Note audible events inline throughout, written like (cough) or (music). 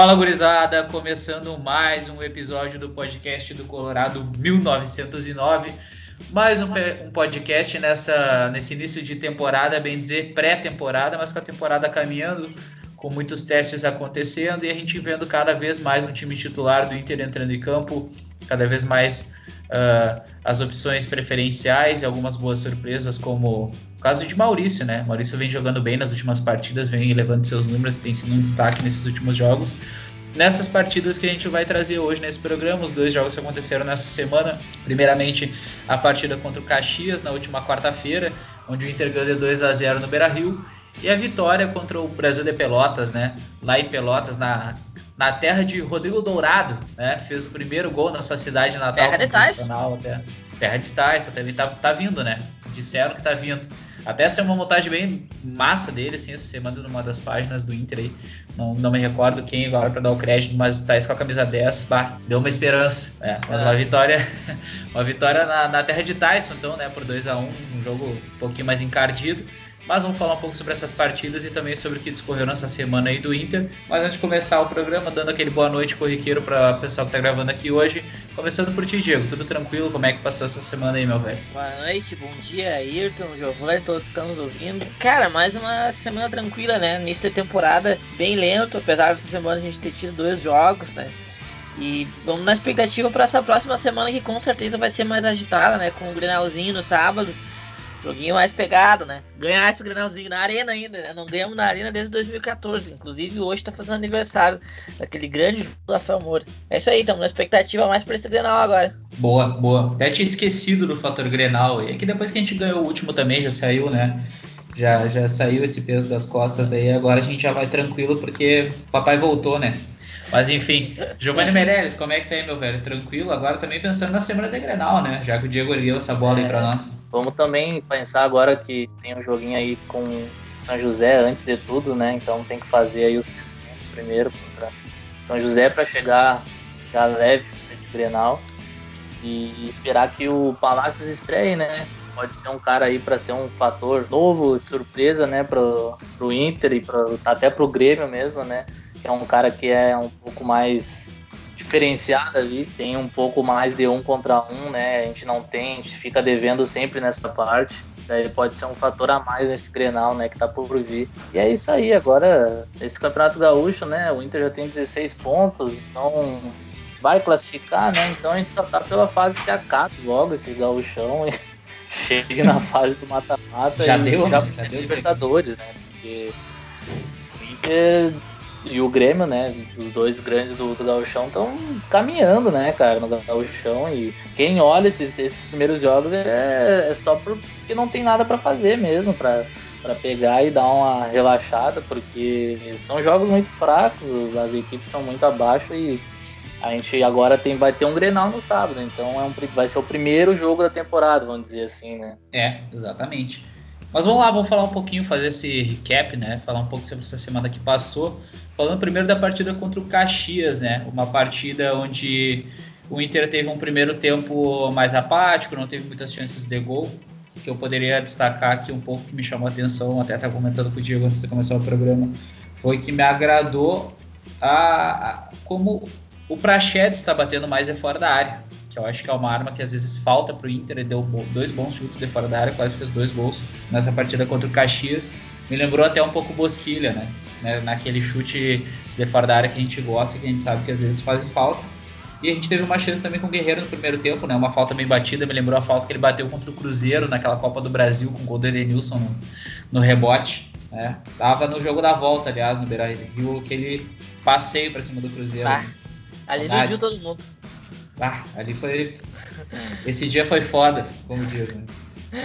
Fala gurizada, começando mais um episódio do podcast do Colorado 1909. Mais um, um, podcast nessa, nesse início de temporada, bem dizer pré-temporada, mas com a temporada caminhando, com muitos testes acontecendo e a gente vendo cada vez mais um time titular do Inter entrando em campo, cada vez mais uh, as opções preferenciais e algumas boas surpresas, como o caso de Maurício, né? Maurício vem jogando bem nas últimas partidas, vem levando seus números, tem sido um destaque nesses últimos jogos. Nessas partidas que a gente vai trazer hoje nesse programa, os dois jogos que aconteceram nessa semana. Primeiramente, a partida contra o Caxias na última quarta-feira, onde o Inter ganhou 2 a 0 no Beira-Rio, e a vitória contra o Brasil de Pelotas, né? Lá em Pelotas, na, na terra de Rodrigo Dourado, né? Fez o primeiro gol na sua cidade natal terra de profissional até. Terra de Tyson, também tá, tá vindo, né? Disseram que tá vindo. Até essa é uma montagem bem massa dele, assim, essa semana numa das páginas do Inter aí. Não, não me recordo quem agora para dar o crédito, mas tá isso com a camisa 10. Bah, deu uma esperança. É, mas uma vitória. (laughs) Uma vitória na, na terra de Tyson, então, né? Por 2 a 1 um, um jogo um pouquinho mais encardido. Mas vamos falar um pouco sobre essas partidas e também sobre o que discorreu nessa semana aí do Inter. Mas antes de começar o programa, dando aquele boa noite corriqueiro para o pessoal que está gravando aqui hoje. Começando por ti, Diego. Tudo tranquilo? Como é que passou essa semana aí, meu velho? Boa noite, bom dia, Ayrton, Giovanni, todos que estão nos ouvindo. Cara, mais uma semana tranquila, né? Início da temporada bem lento, apesar dessa semana a gente ter tido dois jogos, né? E vamos na expectativa para essa próxima semana que com certeza vai ser mais agitada, né? Com o Grenalzinho no sábado Joguinho mais pegado, né? Ganhar esse granalzinho na arena ainda, né? Não ganhamos na arena desde 2014. Inclusive hoje tá fazendo aniversário daquele grande jogo do Rafael Moura. É isso aí, estamos na expectativa mais pra esse Grenal agora. Boa, boa. Até tinha esquecido do fator Grenal. E é que depois que a gente ganhou o último também, já saiu, né? Já, já saiu esse peso das costas aí. Agora a gente já vai tranquilo porque o papai voltou, né? Mas enfim, Giovanni Meirelles, como é que tá aí, meu velho? Tranquilo? Agora também pensando na semana de Grenal, né? Já que o Diego ergueu essa bola é, aí pra nós. Vamos também pensar agora que tem um joguinho aí com São José antes de tudo, né? Então tem que fazer aí os três pontos primeiro contra São José para chegar já leve nesse Grenal e esperar que o Palácios estreie, né? Pode ser um cara aí para ser um fator novo, surpresa, né, pro, pro Inter e pro, até pro Grêmio mesmo, né? Que é um cara que é um pouco mais diferenciado ali, tem um pouco mais de um contra um, né? A gente não tem, a gente fica devendo sempre nessa parte. Daí pode ser um fator a mais nesse Grenal, né? Que tá por vir. E é isso aí, agora, esse Campeonato Gaúcho, né? O Inter já tem 16 pontos, então vai classificar, né? Então a gente só tá pela fase que acaba logo esse gauchão e (laughs) chegue na fase do mata-mata. Já deu, já, já deu Libertadores, né? Porque o Inter e o Grêmio, né? Os dois grandes do, do Gauchão estão caminhando, né, cara, no Gauchão. E quem olha esses, esses primeiros jogos é, é só porque não tem nada para fazer mesmo, para para pegar e dar uma relaxada, porque são jogos muito fracos, as equipes são muito abaixo e a gente agora tem, vai ter um Grenal no sábado, então é um, vai ser o primeiro jogo da temporada, vamos dizer assim, né? É, exatamente. Mas vamos lá, vamos falar um pouquinho, fazer esse recap, né? Falar um pouco sobre essa semana que passou. Falando primeiro da partida contra o Caxias, né? Uma partida onde o Inter teve um primeiro tempo mais apático, não teve muitas chances de gol. Que eu poderia destacar aqui um pouco que me chamou a atenção, até estava comentando com o Diego antes de começar o programa, foi que me agradou a, a como o Prachedes está batendo mais é fora da área, que eu acho que é uma arma que às vezes falta para o Inter. Ele deu dois bons chutes de fora da área, quase fez dois gols nessa partida contra o Caxias. Me lembrou até um pouco Bosquilha, né? né, naquele chute de fora da área que a gente gosta, que a gente sabe que às vezes faz falta. E a gente teve uma chance também com o Guerreiro no primeiro tempo, né? Uma falta bem batida, me lembrou a falta que ele bateu contra o Cruzeiro naquela Copa do Brasil com o gol do Edenilson no, no rebote. Né? Tava no jogo da volta, aliás, no Beira Rio, aquele passeio para cima do Cruzeiro. Ah, ali iludiu todo mundo. Ah, ali foi. Esse dia foi foda, como diz. Né?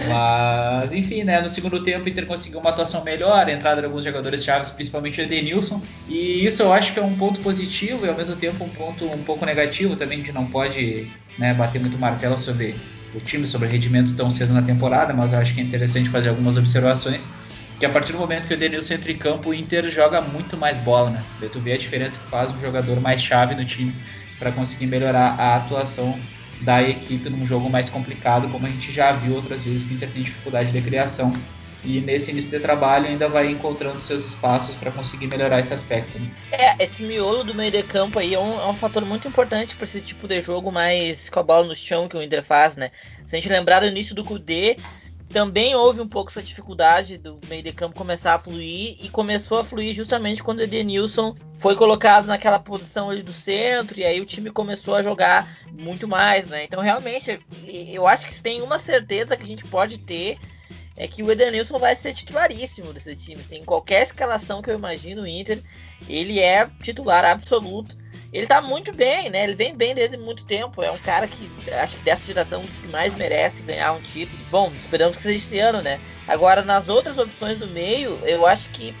Mas, enfim, né? No segundo tempo, o Inter conseguiu uma atuação melhor, a entrada de alguns jogadores chaves, principalmente o Edenilson. E isso eu acho que é um ponto positivo e ao mesmo tempo um ponto um pouco negativo também. A gente não pode né, bater muito martelo sobre o time, sobre o rendimento tão cedo na temporada, mas eu acho que é interessante fazer algumas observações. Que a partir do momento que o Edenilson entra em campo, o Inter joga muito mais bola, né? Tu vê a diferença que faz um jogador mais chave no time para conseguir melhorar a atuação da equipe num jogo mais complicado, como a gente já viu outras vezes que o Inter tem dificuldade de criação. e nesse início de trabalho ainda vai encontrando seus espaços para conseguir melhorar esse aspecto. Né? É, esse miolo do meio de campo aí é um, é um fator muito importante para esse tipo de jogo mais com a bola no chão que o Inter faz, né? Se a gente lembrar do início do Kudê, também houve um pouco essa dificuldade do meio de campo começar a fluir e começou a fluir justamente quando o Edenilson foi colocado naquela posição ali do centro e aí o time começou a jogar muito mais, né? Então realmente eu acho que tem uma certeza que a gente pode ter é que o Edenilson vai ser titularíssimo desse time. Assim, em qualquer escalação que eu imagino o Inter, ele é titular absoluto ele tá muito bem, né? Ele vem bem desde muito tempo. É um cara que acho que dessa geração um dos que mais merece ganhar um título. Bom, esperamos que seja esse ano, né? Agora, nas outras opções do meio, eu acho que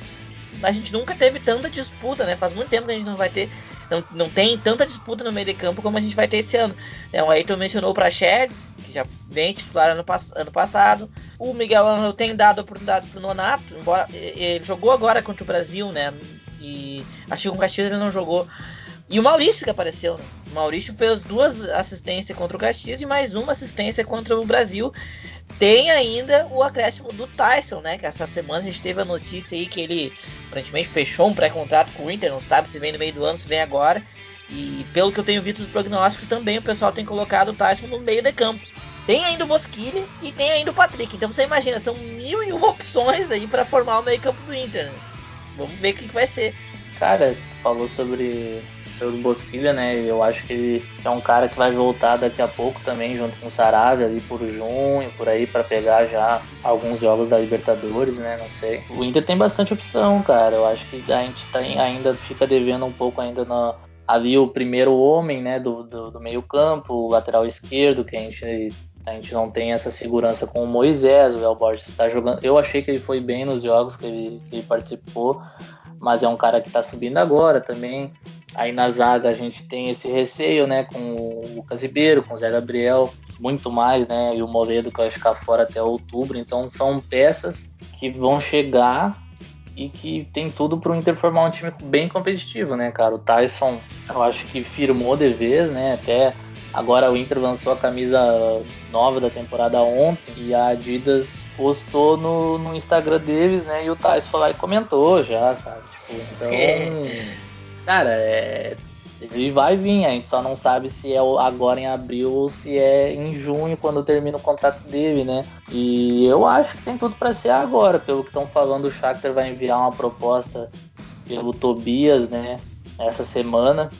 a gente nunca teve tanta disputa, né? Faz muito tempo que a gente não vai ter. Não, não tem tanta disputa no meio de campo como a gente vai ter esse ano. É, o Ayrton mencionou o Praxedes, que já vem titular ano, ano passado. O Miguel Angel tem dado oportunidades pro Nonato, embora ele jogou agora contra o Brasil, né? E acho que com o Caxias ele não jogou. E o Maurício que apareceu, né? O Maurício fez duas assistências contra o Caxias e mais uma assistência contra o Brasil. Tem ainda o acréscimo do Tyson, né? Que essa semana a gente teve a notícia aí que ele aparentemente fechou um pré-contrato com o Inter, não sabe se vem no meio do ano, se vem agora. E pelo que eu tenho visto os prognósticos também, o pessoal tem colocado o Tyson no meio de campo. Tem ainda o Bosquilha e tem ainda o Patrick. Então você imagina, são mil e uma (laughs) opções aí para formar o meio campo do Inter. Né? Vamos ver o que, que vai ser. Cara, falou sobre sobre o Bosquilha, né? Eu acho que ele é um cara que vai voltar daqui a pouco também, junto com o Saravia ali por junho, por aí, para pegar já alguns jogos da Libertadores, né? Não sei. O Inter tem bastante opção, cara. Eu acho que a gente tá, ainda fica devendo um pouco ainda na, ali o primeiro homem, né, do, do, do meio campo, o lateral esquerdo, que a gente a gente não tem essa segurança com o Moisés, o El Borges está jogando. Eu achei que ele foi bem nos jogos que ele, que ele participou, mas é um cara que está subindo agora também. Aí na zaga a gente tem esse receio, né, com o Lucas Ribeiro, com o Zé Gabriel, muito mais, né, e o Moledo que vai ficar fora até outubro. Então são peças que vão chegar e que tem tudo para o Inter formar um time bem competitivo, né, cara? O Tyson, eu acho que firmou de vez, né? Até agora o Inter lançou a camisa nova da temporada ontem e a Adidas postou no, no Instagram deles, né? E o Tyson foi lá e comentou já, sabe? Tipo, então. É. Cara, é, ele vai vir, a gente só não sabe se é agora em abril ou se é em junho, quando termina o contrato dele, né? E eu acho que tem tudo para ser agora, pelo que estão falando, o Shakhtar vai enviar uma proposta pelo Tobias, né? Essa semana.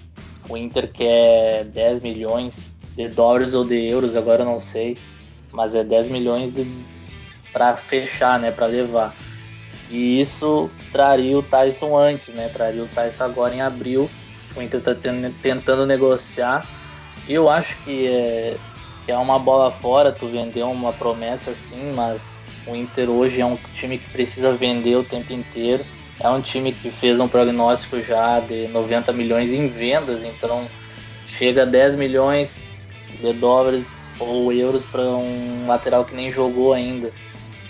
O Inter quer 10 milhões de dólares ou de euros, agora eu não sei, mas é 10 milhões para fechar, né? Para levar. E isso traria o Tyson antes, né? Traria o Tyson agora em abril. O Inter está tentando negociar. E eu acho que é, que é uma bola fora tu vender uma promessa assim, mas o Inter hoje é um time que precisa vender o tempo inteiro. É um time que fez um prognóstico já de 90 milhões em vendas, então chega a 10 milhões de dólares ou euros para um lateral que nem jogou ainda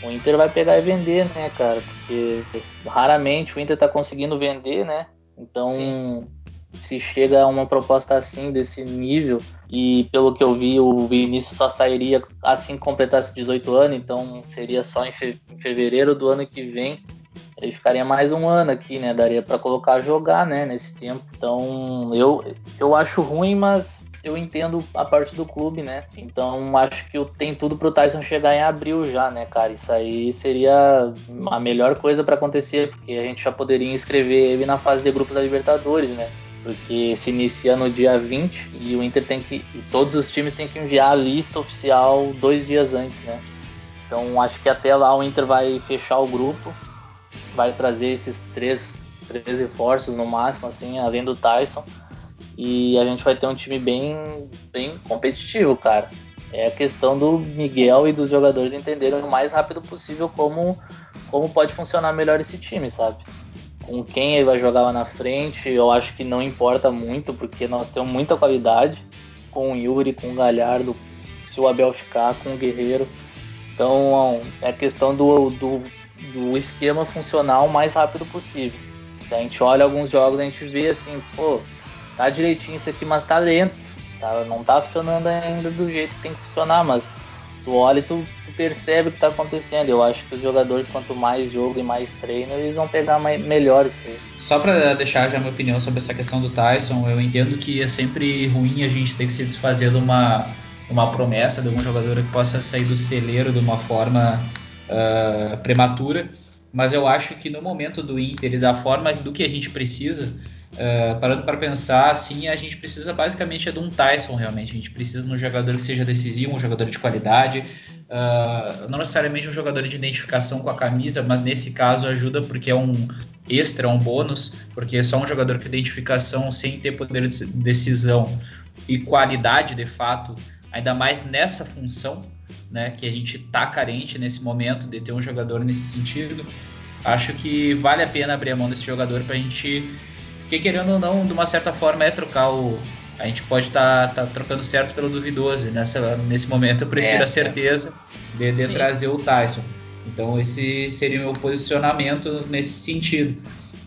o Inter vai pegar e vender, né, cara? Porque raramente o Inter tá conseguindo vender, né? Então, Sim. se chega a uma proposta assim, desse nível, e pelo que eu vi, o Vinícius só sairia assim que completasse 18 anos, então seria só em fevereiro do ano que vem. Ele ficaria mais um ano aqui, né? Daria para colocar jogar, né? Nesse tempo. Então, eu, eu acho ruim, mas eu entendo a parte do clube, né? Então acho que tem tudo pro Tyson chegar em abril já, né, cara? Isso aí seria a melhor coisa para acontecer, porque a gente já poderia inscrever ele na fase de grupos da Libertadores, né? Porque se inicia no dia 20 e o Inter tem que. todos os times têm que enviar a lista oficial dois dias antes, né? Então acho que até lá o Inter vai fechar o grupo, vai trazer esses três, três reforços no máximo, assim, além do Tyson e a gente vai ter um time bem, bem competitivo, cara. É a questão do Miguel e dos jogadores entenderem o mais rápido possível como, como pode funcionar melhor esse time, sabe? Com quem ele vai jogar lá na frente, eu acho que não importa muito, porque nós temos muita qualidade com o Yuri, com o Galhardo, se o Abel ficar, com o Guerreiro. Então é questão do, do, do esquema funcionar o mais rápido possível. Se a gente olha alguns jogos, a gente vê assim, pô, tá direitinho isso aqui, mas tá lento. Tá? Não tá funcionando ainda do jeito que tem que funcionar, mas tu olha e tu, tu percebe o que tá acontecendo. Eu acho que os jogadores, quanto mais jogo e mais treino, eles vão pegar mais, melhor isso aí. Só para deixar já minha opinião sobre essa questão do Tyson, eu entendo que é sempre ruim a gente ter que se desfazer de uma, uma promessa de algum jogador que possa sair do celeiro de uma forma uh, prematura, mas eu acho que no momento do Inter e da forma do que a gente precisa, Uh, parando para pensar, assim, a gente precisa basicamente é de um Tyson, realmente. A gente precisa de um jogador que seja decisivo, um jogador de qualidade. Uh, não necessariamente um jogador de identificação com a camisa, mas nesse caso ajuda porque é um extra, um bônus, porque é só um jogador com identificação sem ter poder de decisão e qualidade de fato, ainda mais nessa função, né, que a gente tá carente nesse momento de ter um jogador nesse sentido. Acho que vale a pena abrir a mão desse jogador para a gente porque querendo ou não, de uma certa forma é trocar o. A gente pode estar tá, tá trocando certo pelo duvidoso. Nessa, nesse momento eu prefiro é, a certeza de, de trazer o Tyson. Então esse seria o meu posicionamento nesse sentido.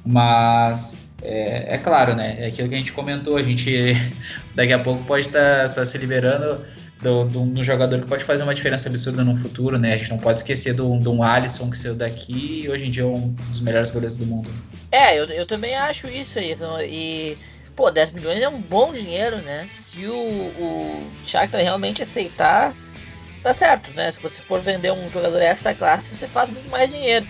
Mas é, é, claro, né? É aquilo que a gente comentou, a gente (laughs) daqui a pouco pode estar tá, tá se liberando do, do, do, jogador que pode fazer uma diferença absurda no futuro, né? A gente não pode esquecer do, do um Alisson que saiu daqui e hoje em dia é um dos melhores goleiros do mundo. É, eu, eu também acho isso aí. Então, e, pô, 10 milhões é um bom dinheiro, né? Se o, o Shakhtar realmente aceitar, tá certo, né? Se você for vender um jogador essa classe, você faz muito mais dinheiro.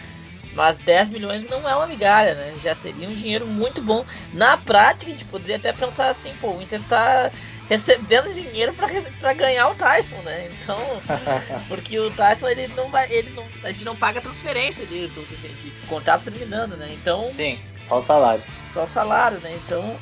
Mas 10 milhões não é uma migalha, né? Já seria um dinheiro muito bom. Na prática, a gente poderia até pensar assim, pô, o Inter tá recebendo dinheiro para ganhar o Tyson, né? Então, (laughs) porque o Tyson ele não vai, ele não, a gente não paga transferência dele, de contrato terminando, né? Então, sim, só o salário. Só o salário, né? Então,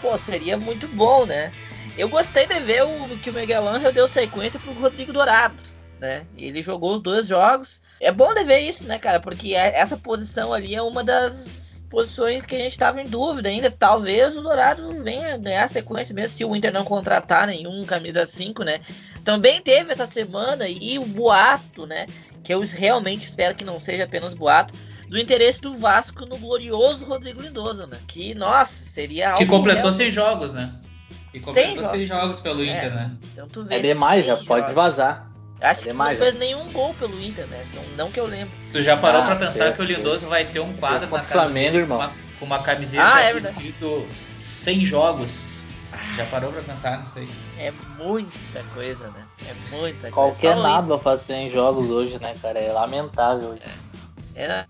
pô, seria muito bom, né? Eu gostei de ver o que o Miguel Angel deu sequência pro Rodrigo Dourado. Né? Ele jogou os dois jogos. É bom de ver isso, né, cara? Porque é, essa posição ali é uma das posições que a gente estava em dúvida ainda. Talvez o Dourado venha ganhar sequência, mesmo se o Inter não contratar nenhum camisa 5, né? Também teve essa semana e o boato, né? Que eu realmente espero que não seja apenas boato, do interesse do Vasco no glorioso Rodrigo Lindoso, né? Que, nossa, seria algo. Que completou seis jogos, né? E completou seis jogos pelo Inter, é. né? Então, é demais, já pode jogos. vazar. Acho que não fez nenhum gol pelo Inter, né? Então, não que eu lembro. Tu já parou ah, pra pensar que o Lindoso vai ter um quadro na casa Flamengo, irmão. Com uma, com uma camiseta ah, é escrito 100 jogos. Já parou pra pensar nisso aí? É muita coisa, né? É muita Qualquer coisa. Qualquer nada faz 100 jogos hoje, né, cara? É lamentável isso. É. é...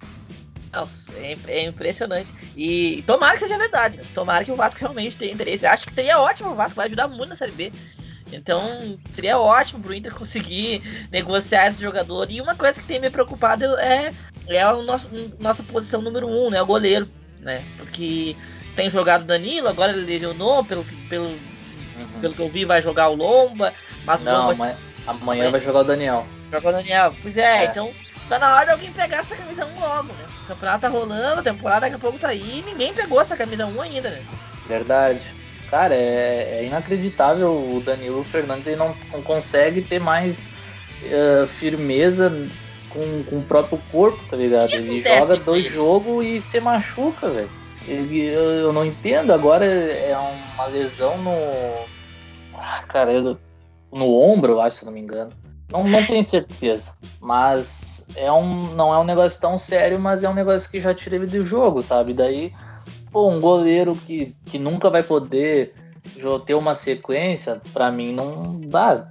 Nossa, é, é, impressionante. E tomara que seja verdade. Tomara que o Vasco realmente tenha interesse. Acho que seria ótimo o Vasco, vai ajudar muito na Série B. Então seria ótimo pro Inter conseguir negociar esse jogador. E uma coisa que tem me preocupado é, é a nosso, nossa posição número um, né? O goleiro, né? Porque tem jogado Danilo, agora ele lesionou, pelo, pelo, uhum. pelo que eu vi, vai jogar o Lomba. Mas Não, o Lomba. Amanhã, amanhã vai jogar o Daniel. Jogar o Daniel. Pois é, é, então tá na hora de alguém pegar essa camisa 1 logo, né? O campeonato tá rolando, a temporada daqui a pouco tá aí e ninguém pegou essa camisa 1 ainda, né? Verdade. Cara, é, é inacreditável o Danilo Fernandes ele não, não consegue ter mais uh, firmeza com, com o próprio corpo, tá ligado? Ele joga dois jogos e se machuca, velho. Eu, eu não entendo. Agora é uma lesão no. Ah, cara, eu, no ombro, eu acho, se não me engano. Não, não tenho certeza. Mas é um, não é um negócio tão sério, mas é um negócio que já tira ele do jogo, sabe? Daí Pô, um goleiro que, que nunca vai poder ter uma sequência, para mim não dá.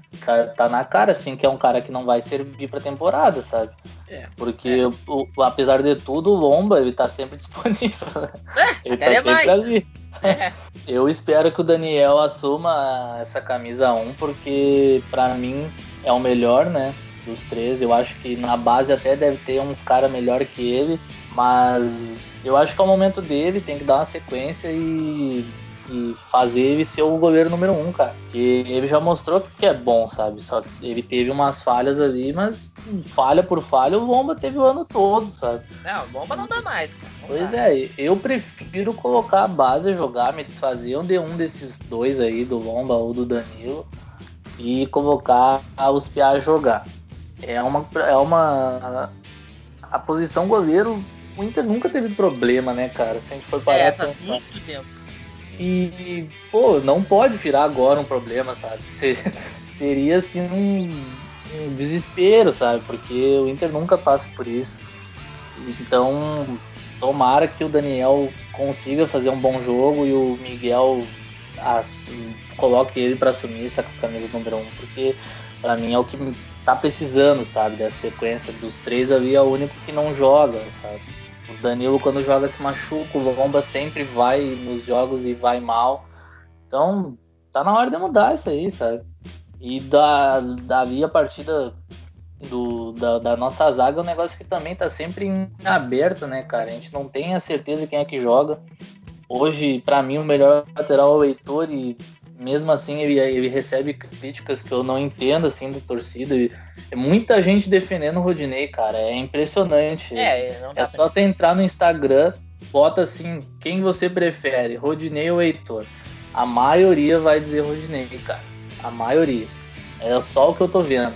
Tá, na cara, assim, que é um cara que não vai servir pra temporada, sabe? É, Porque, é. O, apesar de tudo, o Lomba, ele tá sempre (laughs) disponível. Né? É, ele tá sempre mais. ali. É. (laughs) Eu espero que o Daniel assuma essa camisa 1, porque para mim é o melhor, né? Dos três. Eu acho que na base até deve ter uns caras melhor que ele, mas eu acho que é o momento dele, tem que dar uma sequência e, e fazer ele ser o goleiro número um, cara. Que ele já mostrou que é bom, sabe? Só que ele teve umas falhas ali, mas falha por falha, o Bomba teve o ano todo, sabe? Não, o Bomba não dá mais. Não pois dá. é, eu prefiro colocar a base, jogar, me desfazer de um desses dois aí, do Bomba ou do Danilo, e colocar os Piá jogar. É uma, é uma. A posição goleiro o Inter nunca teve problema, né, cara? Se a gente for parar é, faz pensar. muito tempo. E, pô, não pode virar agora um problema, sabe? (laughs) Seria, assim um, um desespero, sabe? Porque o Inter nunca passa por isso. Então, tomara que o Daniel consiga fazer um bom jogo e o Miguel coloque ele para assumir essa camisa número um, porque para mim é o que tá precisando, sabe? Dessa sequência dos três ali é o único que não joga, sabe? O Danilo quando joga se machuca, o Lomba sempre vai nos jogos e vai mal. Então, tá na hora de mudar isso aí, sabe? E da, dali a partida do, da, da, nossa zaga é um negócio que também tá sempre em aberto, né, cara? A gente não tem a certeza quem é que joga. Hoje, para mim, o melhor lateral é o Heitor e mesmo assim ele, ele recebe críticas que eu não entendo, assim, da torcida. E é muita gente defendendo o Rodinei, cara. É impressionante. É, é só tu entrar no Instagram, bota assim, quem você prefere, Rodinei ou Heitor? A maioria vai dizer Rodinei, cara. A maioria. É só o que eu tô vendo.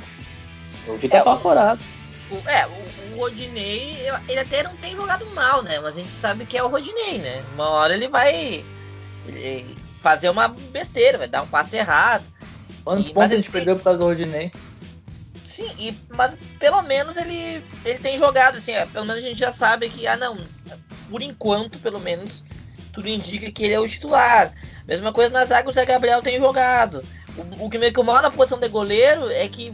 Eu fico é, apavorado. O, é, o, o Rodinei, ele até não tem jogado mal, né? Mas a gente sabe que é o Rodinei, né? Uma hora ele vai ele fazer uma besteira, vai dar um passe errado. Quantos e, pontos a gente tem... perdeu por causa do Rodinei? Sim, e, mas pelo menos ele, ele tem jogado, assim, é, pelo menos a gente já sabe que, ah não, por enquanto, pelo menos, tudo indica que ele é o titular. Mesma coisa na zaga, o Zé Gabriel tem jogado. O, o que me incomoda na posição de goleiro é que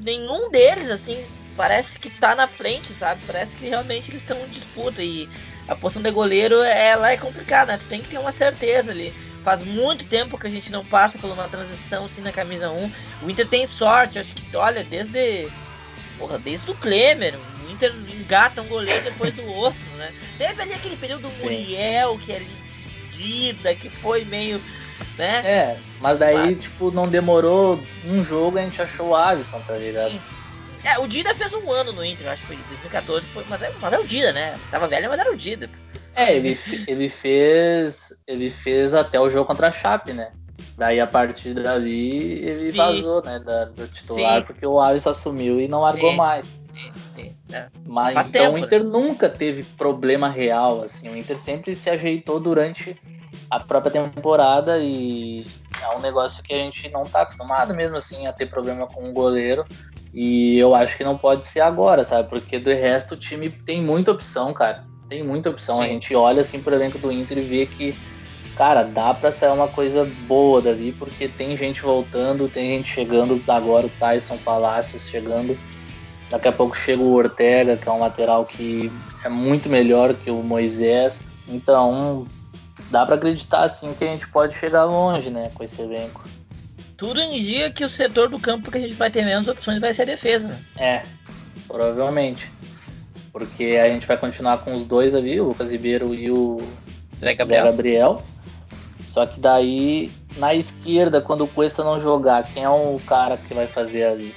nenhum deles, assim, parece que tá na frente, sabe? Parece que realmente eles estão em disputa. E a posição de goleiro, ela é complicada, né? Tu tem que ter uma certeza ali. Faz muito tempo que a gente não passa por uma transição assim na camisa 1. O Inter tem sorte, acho que, olha, desde. Porra, desde o Klemer. O Inter engata um goleiro depois do outro, né? Teve ali aquele período do Muriel, que é dividida, que foi meio né? É, mas daí, mas... tipo, não demorou um jogo a gente achou o Alisson, tá ligado? Sim. É, o Dida fez um ano no Inter, acho que foi 2014, foi, mas, é, mas é o Dida, né? Tava velho, mas era o Dida. É, ele, ele fez. Ele fez até o jogo contra a Chape, né? Daí a partir dali ele sim. vazou, né? Da, do titular, sim. porque o Alisson assumiu e não largou sim. mais. Sim, é. Mas Faz então tempo, o Inter né? nunca teve problema real, assim. O Inter sempre se ajeitou durante a própria temporada e é um negócio que a gente não tá acostumado mesmo assim a ter problema com o goleiro. E eu acho que não pode ser agora, sabe? Porque do resto o time tem muita opção, cara. Tem muita opção. Sim. A gente olha assim pro elenco do Inter e vê que, cara, dá pra sair uma coisa boa dali, porque tem gente voltando, tem gente chegando agora, o Tyson Palacios chegando. Daqui a pouco chega o Ortega, que é um lateral que é muito melhor que o Moisés. Então, dá para acreditar assim que a gente pode chegar longe, né, com esse elenco. Tudo indica que o setor do campo que a gente vai ter menos opções vai ser a defesa, né? É, provavelmente. Porque a gente vai continuar com os dois ali, o Lucas Ribeiro e o Zé Gabriel. Zé Gabriel. Só que daí, na esquerda, quando o Cuesta não jogar, quem é o cara que vai fazer ali?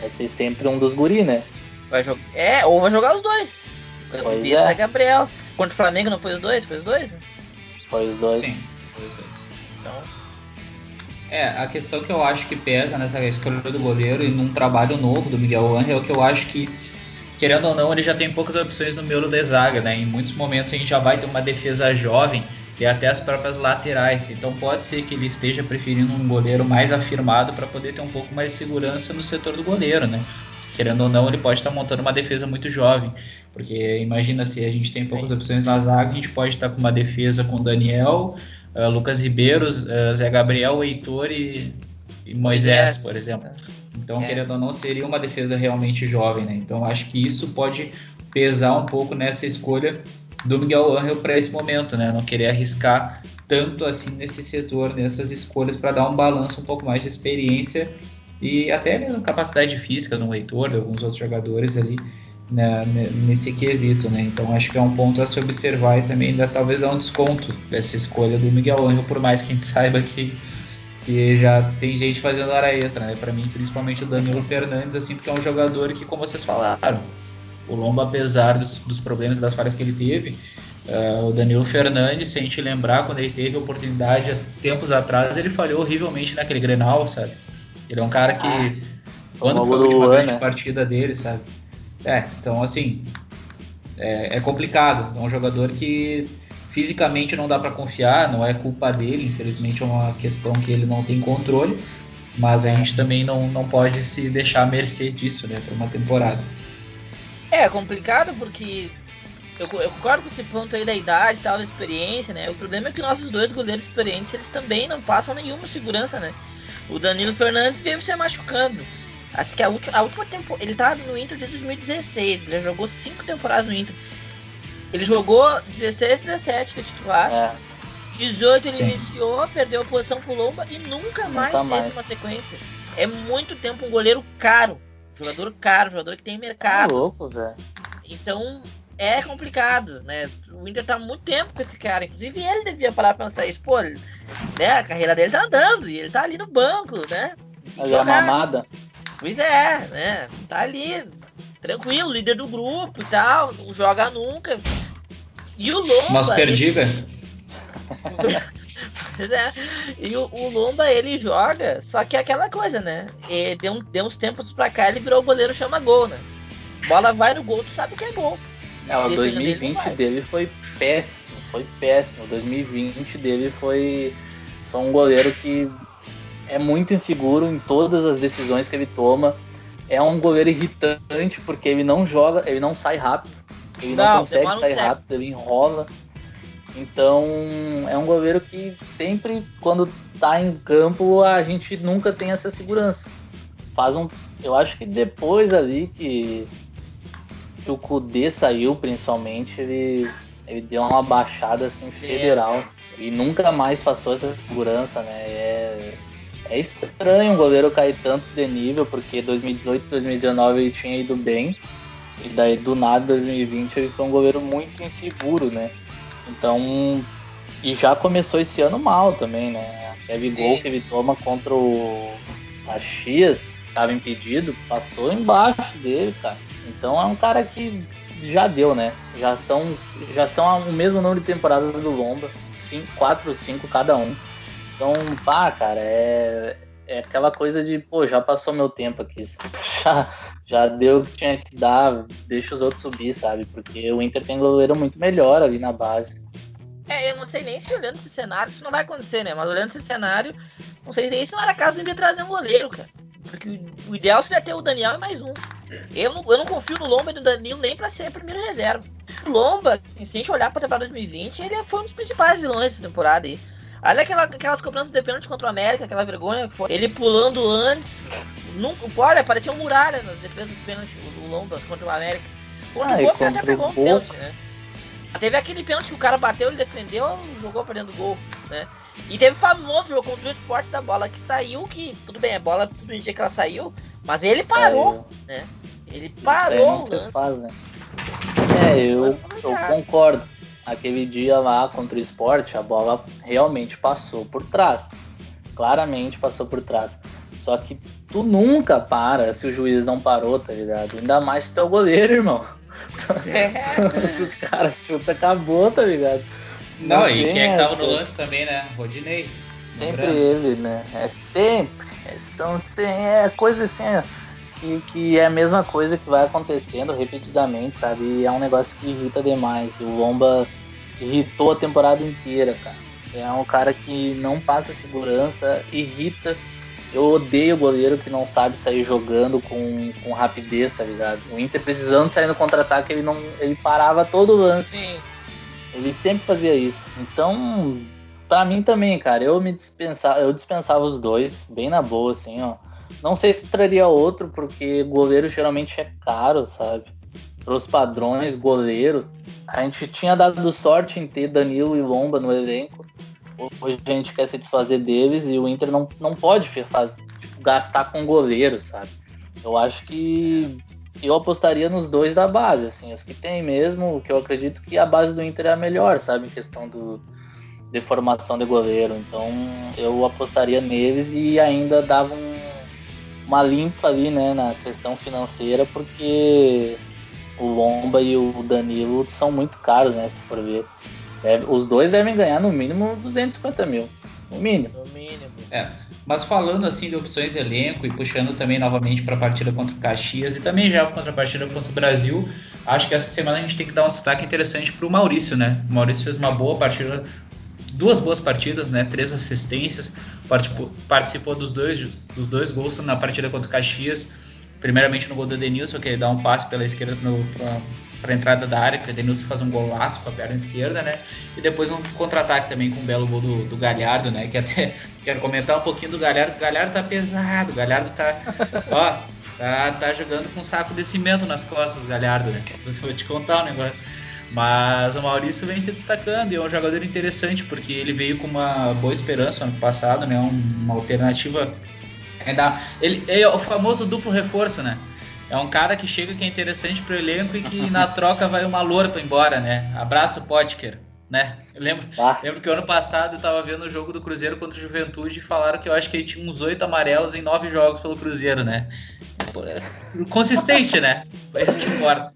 Vai ser sempre um dos guri, né? Vai jogar. É, ou vai jogar os dois. Lucas Ribeiro e é. Zé Gabriel. Contra o Flamengo não foi os dois? Foi os dois? Foi os dois. Sim, foi os dois. Então. É, a questão que eu acho que pesa nessa escolha do goleiro e num trabalho novo do Miguel Angel é que eu acho que, querendo ou não, ele já tem poucas opções no miolo de zaga, né? Em muitos momentos a gente já vai ter uma defesa jovem e até as próprias laterais. Então pode ser que ele esteja preferindo um goleiro mais afirmado para poder ter um pouco mais de segurança no setor do goleiro, né? Querendo ou não, ele pode estar montando uma defesa muito jovem. Porque imagina se a gente tem poucas opções na zaga, a gente pode estar com uma defesa com Daniel, uh, Lucas Ribeiro, uh, Zé Gabriel, Heitor e, e Moisés, por exemplo. Então, é. querendo ou não, seria uma defesa realmente jovem, né? Então, acho que isso pode pesar um pouco nessa escolha do Miguel Angel para esse momento, né? Não querer arriscar tanto assim nesse setor, nessas escolhas, para dar um balanço um pouco mais de experiência e até mesmo capacidade física do Heitor, de alguns outros jogadores ali né, nesse quesito, né? Então acho que é um ponto a se observar e também ainda talvez dar um desconto dessa escolha do Miguel Angel, por mais que a gente (laughs) saiba que, que já tem gente fazendo hora extra, né? Para mim, principalmente o Danilo Fernandes, assim, porque é um jogador que, como vocês falaram, o Lomba, apesar dos, dos problemas e das falhas que ele teve, uh, o Danilo Fernandes, se a gente lembrar, quando ele teve a oportunidade tempos atrás, ele falhou horrivelmente naquele Grenal, sabe? Ele é um cara que. Ah, quando foi a última grande né? partida dele, sabe? É, então assim, é, é complicado. É um jogador que fisicamente não dá para confiar, não é culpa dele, infelizmente é uma questão que ele não tem controle. Mas a gente também não, não pode se deixar à mercê disso, né, por uma temporada. É complicado porque eu, eu, concordo com esse ponto aí da idade tal, da experiência, né? O problema é que nossos dois goleiros experientes, eles também não passam nenhuma segurança, né? O Danilo Fernandes vive se machucando. Acho que a última, a última temporada. Ele tá no Inter desde 2016. Ele jogou cinco temporadas no Inter. Ele jogou 16, 17 de titular. É. 18 ele Sim. iniciou, perdeu a posição pro Lomba e nunca mais teve mais. uma sequência. É muito tempo um goleiro caro. Jogador caro, jogador que tem mercado. É louco, velho. Então, é complicado, né? O Inter tá muito tempo com esse cara. Inclusive, ele devia parar pra pensar isso. Pô, né? A carreira dele tá andando e ele tá ali no banco, né? Mas é mamada. Pois é, né? Tá ali, tranquilo, líder do grupo e tal, não joga nunca. E o Lomba. Mas perdiga. pois é. E o, o, Lomba ele joga, só que é aquela coisa, né? E deu, deu uns tempos pra cá, ele virou o goleiro chama gol, né? Bola vai no gol, tu sabe que é gol. É, o 2020 dele, dele foi péssimo, foi péssimo. O 2020 dele foi, foi um goleiro que é muito inseguro em todas as decisões que ele toma. É um goleiro irritante porque ele não joga, ele não sai rápido. Ele não, não consegue sair certo. rápido, ele enrola. Então é um goleiro que sempre, quando tá em campo, a gente nunca tem essa segurança. Faz um. Eu acho que depois ali que que o Kudê saiu, principalmente, ele, ele deu uma baixada assim federal. E nunca mais passou essa segurança, né? É, é estranho um goleiro cair tanto de nível, porque 2018, 2019 ele tinha ido bem. E daí do nada 2020 ele foi um goleiro muito inseguro, né? Então. E já começou esse ano mal também, né? Aquele gol que ele toma contra o Caxias, estava impedido, passou embaixo dele, cara. Então é um cara que já deu, né? Já são, já são o mesmo número de temporadas do Lomba, 4 ou 5 cada um. Então, pá, cara, é, é aquela coisa de, pô, já passou meu tempo aqui. (laughs) Já, já deu o que tinha que dar, deixa os outros subir, sabe? Porque o Inter tem goleiro muito melhor ali na base. É, eu não sei nem se olhando esse cenário, isso não vai acontecer, né? Mas olhando esse cenário, não sei se não era caso de trazer um goleiro, cara. Porque o ideal seria ter o Daniel e mais um. Eu não, eu não confio no Lomba e no Danilo nem pra ser a primeira reserva. O Lomba, assim, se a gente olhar pra temporada 2020, ele foi um dos principais vilões dessa temporada aí. Olha aquela, aquelas cobranças de pênalti contra o América, aquela vergonha que foi. Ele pulando antes. Nunca, olha, parecia um muralha nas defesas do pênalti, o Lomba contra o América. Contra ah, o Boca até pegou um pênalti, né? Teve aquele pênalti que o cara bateu, ele defendeu, jogou pra dentro do gol, né? E teve o famoso jogo contra o esporte da bola que saiu, que tudo bem, a bola tudo dia que ela saiu, mas ele parou, né? Ele parou o lance. Faz, né? É, eu, eu concordo. Aquele dia lá contra o esporte, a bola realmente passou por trás. Claramente passou por trás. Só que tu nunca para se o juiz não parou, tá ligado? Ainda mais se tu é o goleiro, irmão. É. (laughs) se os caras chutam, acabou, tá ligado? Não, não e quem é que tava no lance também, né? Rodinei. Sempre ele, né? É sempre. É, são, é coisa assim, que, que é a mesma coisa que vai acontecendo repetidamente, sabe? E é um negócio que irrita demais. O Lomba irritou a temporada inteira, cara. É um cara que não passa segurança, irrita. Eu odeio goleiro que não sabe sair jogando com, com rapidez, tá ligado? O Inter precisando sair no contra-ataque, ele não ele parava todo o lance. Ele sempre fazia isso. Então, para mim também, cara, eu me dispensava, eu dispensava os dois, bem na boa, assim, ó. Não sei se traria outro, porque goleiro geralmente é caro, sabe? Para os padrões, goleiro. A gente tinha dado sorte em ter Danilo e Lomba no elenco. Hoje a gente quer se desfazer deles e o Inter não, não pode tipo, gastar com goleiro, sabe? Eu acho que eu apostaria nos dois da base, assim, os que tem mesmo, que eu acredito que a base do Inter é a melhor, sabe? Em questão do, de formação de goleiro. Então eu apostaria neles e ainda dava um uma limpa ali, né, na questão financeira, porque o Lomba e o Danilo são muito caros, né, se for ver. Deve, os dois devem ganhar no mínimo 250 mil. No mínimo. No mínimo. É. Mas falando assim de opções de elenco e puxando também novamente para a partida contra o Caxias e também já contra a partida contra o Brasil, acho que essa semana a gente tem que dar um destaque interessante para o Maurício, né? O Maurício fez uma boa partida duas boas partidas, né? Três assistências, participou, participou dos dois, dos dois gols na partida contra o Caxias. Primeiramente no gol do Edenilson, que ele dá um passe pela esquerda para a entrada da área, que o Edenilson faz um golaço com a perna esquerda, né? E depois um contra-ataque também com um belo gol do, do Galhardo, né? Que até (laughs) quero comentar um pouquinho do Galhardo. O Galhardo tá pesado, o Galhardo tá. ó, tá, tá jogando com um saco de cimento nas costas, Galhardo, né? Vou te contar um negócio. Mas o Maurício vem se destacando e é um jogador interessante porque ele veio com uma boa esperança ano passado, né? Uma alternativa. Ainda, ele é o famoso duplo reforço, né? É um cara que chega que é interessante pro elenco e que (laughs) na troca vai uma loura para embora, né? Abraço, Potker, né? Eu lembro, ah. lembro que ano passado eu tava vendo o jogo do Cruzeiro contra o Juventude e falaram que eu acho que ele tinha uns oito amarelos em nove jogos pelo Cruzeiro, né? É consistente, né? Foi isso que importa.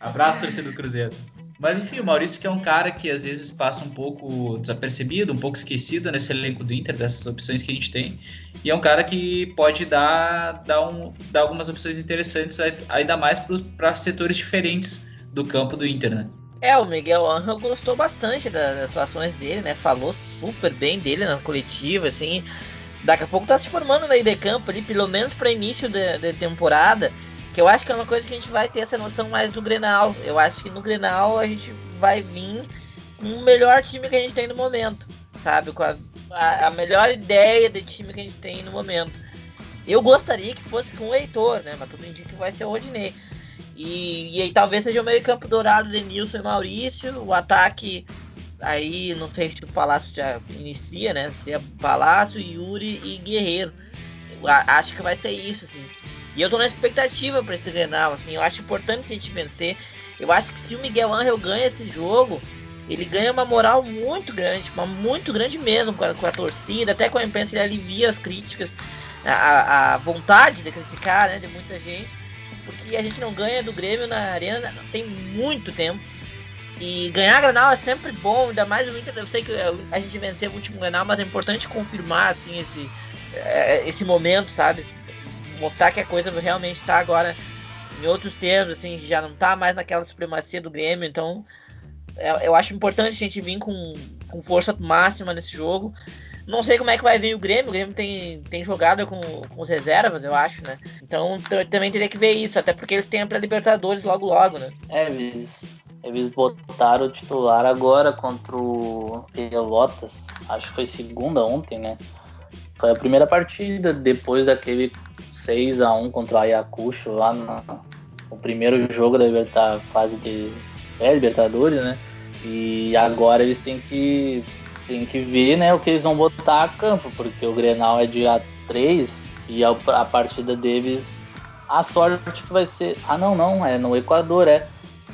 Abraço, torcida do Cruzeiro. Mas enfim, o Maurício que é um cara que às vezes passa um pouco desapercebido, um pouco esquecido nesse elenco do Inter, dessas opções que a gente tem. E é um cara que pode dar, dar, um, dar algumas opções interessantes, ainda mais para setores diferentes do campo do Inter, né? É, o Miguel Angel gostou bastante das atuações dele, né? Falou super bem dele na coletiva, assim. Daqui a pouco tá se formando no meio de campo ali, pelo menos para início da temporada. Que eu acho que é uma coisa que a gente vai ter essa noção mais do Grenal. Eu acho que no Grenal a gente vai vir com o melhor time que a gente tem no momento, sabe? Com a, a, a melhor ideia de time que a gente tem no momento. Eu gostaria que fosse com o Heitor, né? Mas tudo indica que vai ser o Rodinei. E, e aí talvez seja o meio campo dourado de Nilson e Maurício, o ataque aí não sei se o Palácio já inicia, né? Seria Palácio, Yuri e Guerreiro. Acho que vai ser isso, assim. E eu tô na expectativa para esse Grenal, assim, eu acho importante a gente vencer. Eu acho que se o Miguel Angel ganha esse jogo, ele ganha uma moral muito grande, uma muito grande mesmo com a, com a torcida, até com a imprensa ele alivia as críticas, a, a vontade de criticar, né, de muita gente, porque a gente não ganha do Grêmio na arena tem muito tempo. E ganhar Granal é sempre bom, ainda mais o Inter. Eu sei que a gente venceu o último Granal, mas é importante confirmar assim esse, é, esse momento, sabe? Mostrar que a coisa realmente está agora em outros termos, assim, já não está mais naquela supremacia do Grêmio, então é, eu acho importante a gente vir com, com força máxima nesse jogo. Não sei como é que vai vir o Grêmio, o Grêmio tem, tem jogado com, com os reservas, eu acho, né? Então também teria que ver isso, até porque eles têm a pré-Libertadores logo logo, né? É, eles, eles botaram o titular agora contra o Pelotas, acho que foi segunda ontem, né? Foi a primeira partida depois daquele 6 a 1 contra o Ayacucho lá no, no primeiro jogo da Libertadores, fase de é, Libertadores, né? E agora eles têm que têm que ver, né, o que eles vão botar a campo, porque o Grenal é dia 3 e a, a partida deles a sorte que vai ser, ah não, não, é no Equador, é.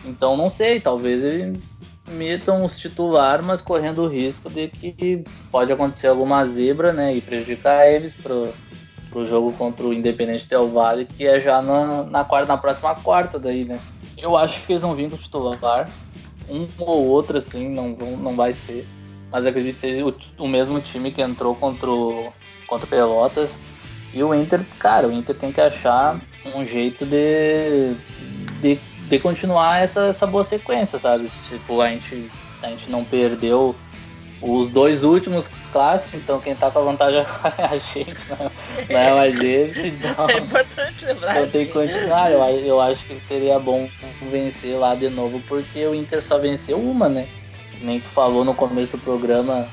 Então não sei, talvez ele metam os titular, mas correndo o risco de que pode acontecer alguma zebra, né, e prejudicar eles pro, pro jogo contra o Independente Del Vale, que é já na, na, quarta, na próxima quarta daí, né. Eu acho que eles vão vir com o titular, um ou outro, assim, não, não vai ser, mas acredito que seja o, o mesmo time que entrou contra o, contra o Pelotas, e o Inter, cara, o Inter tem que achar um jeito de, de de continuar essa, essa boa sequência, sabe? Tipo, a gente, a gente não perdeu os dois últimos clássicos, então quem tá com a vantagem (laughs) é a gente, não, não é mais eles. Então, (laughs) é importante lembrar. Eu tenho que continuar, eu, eu acho que seria bom vencer lá de novo, porque o Inter só venceu uma, né? Nem tu falou no começo do programa,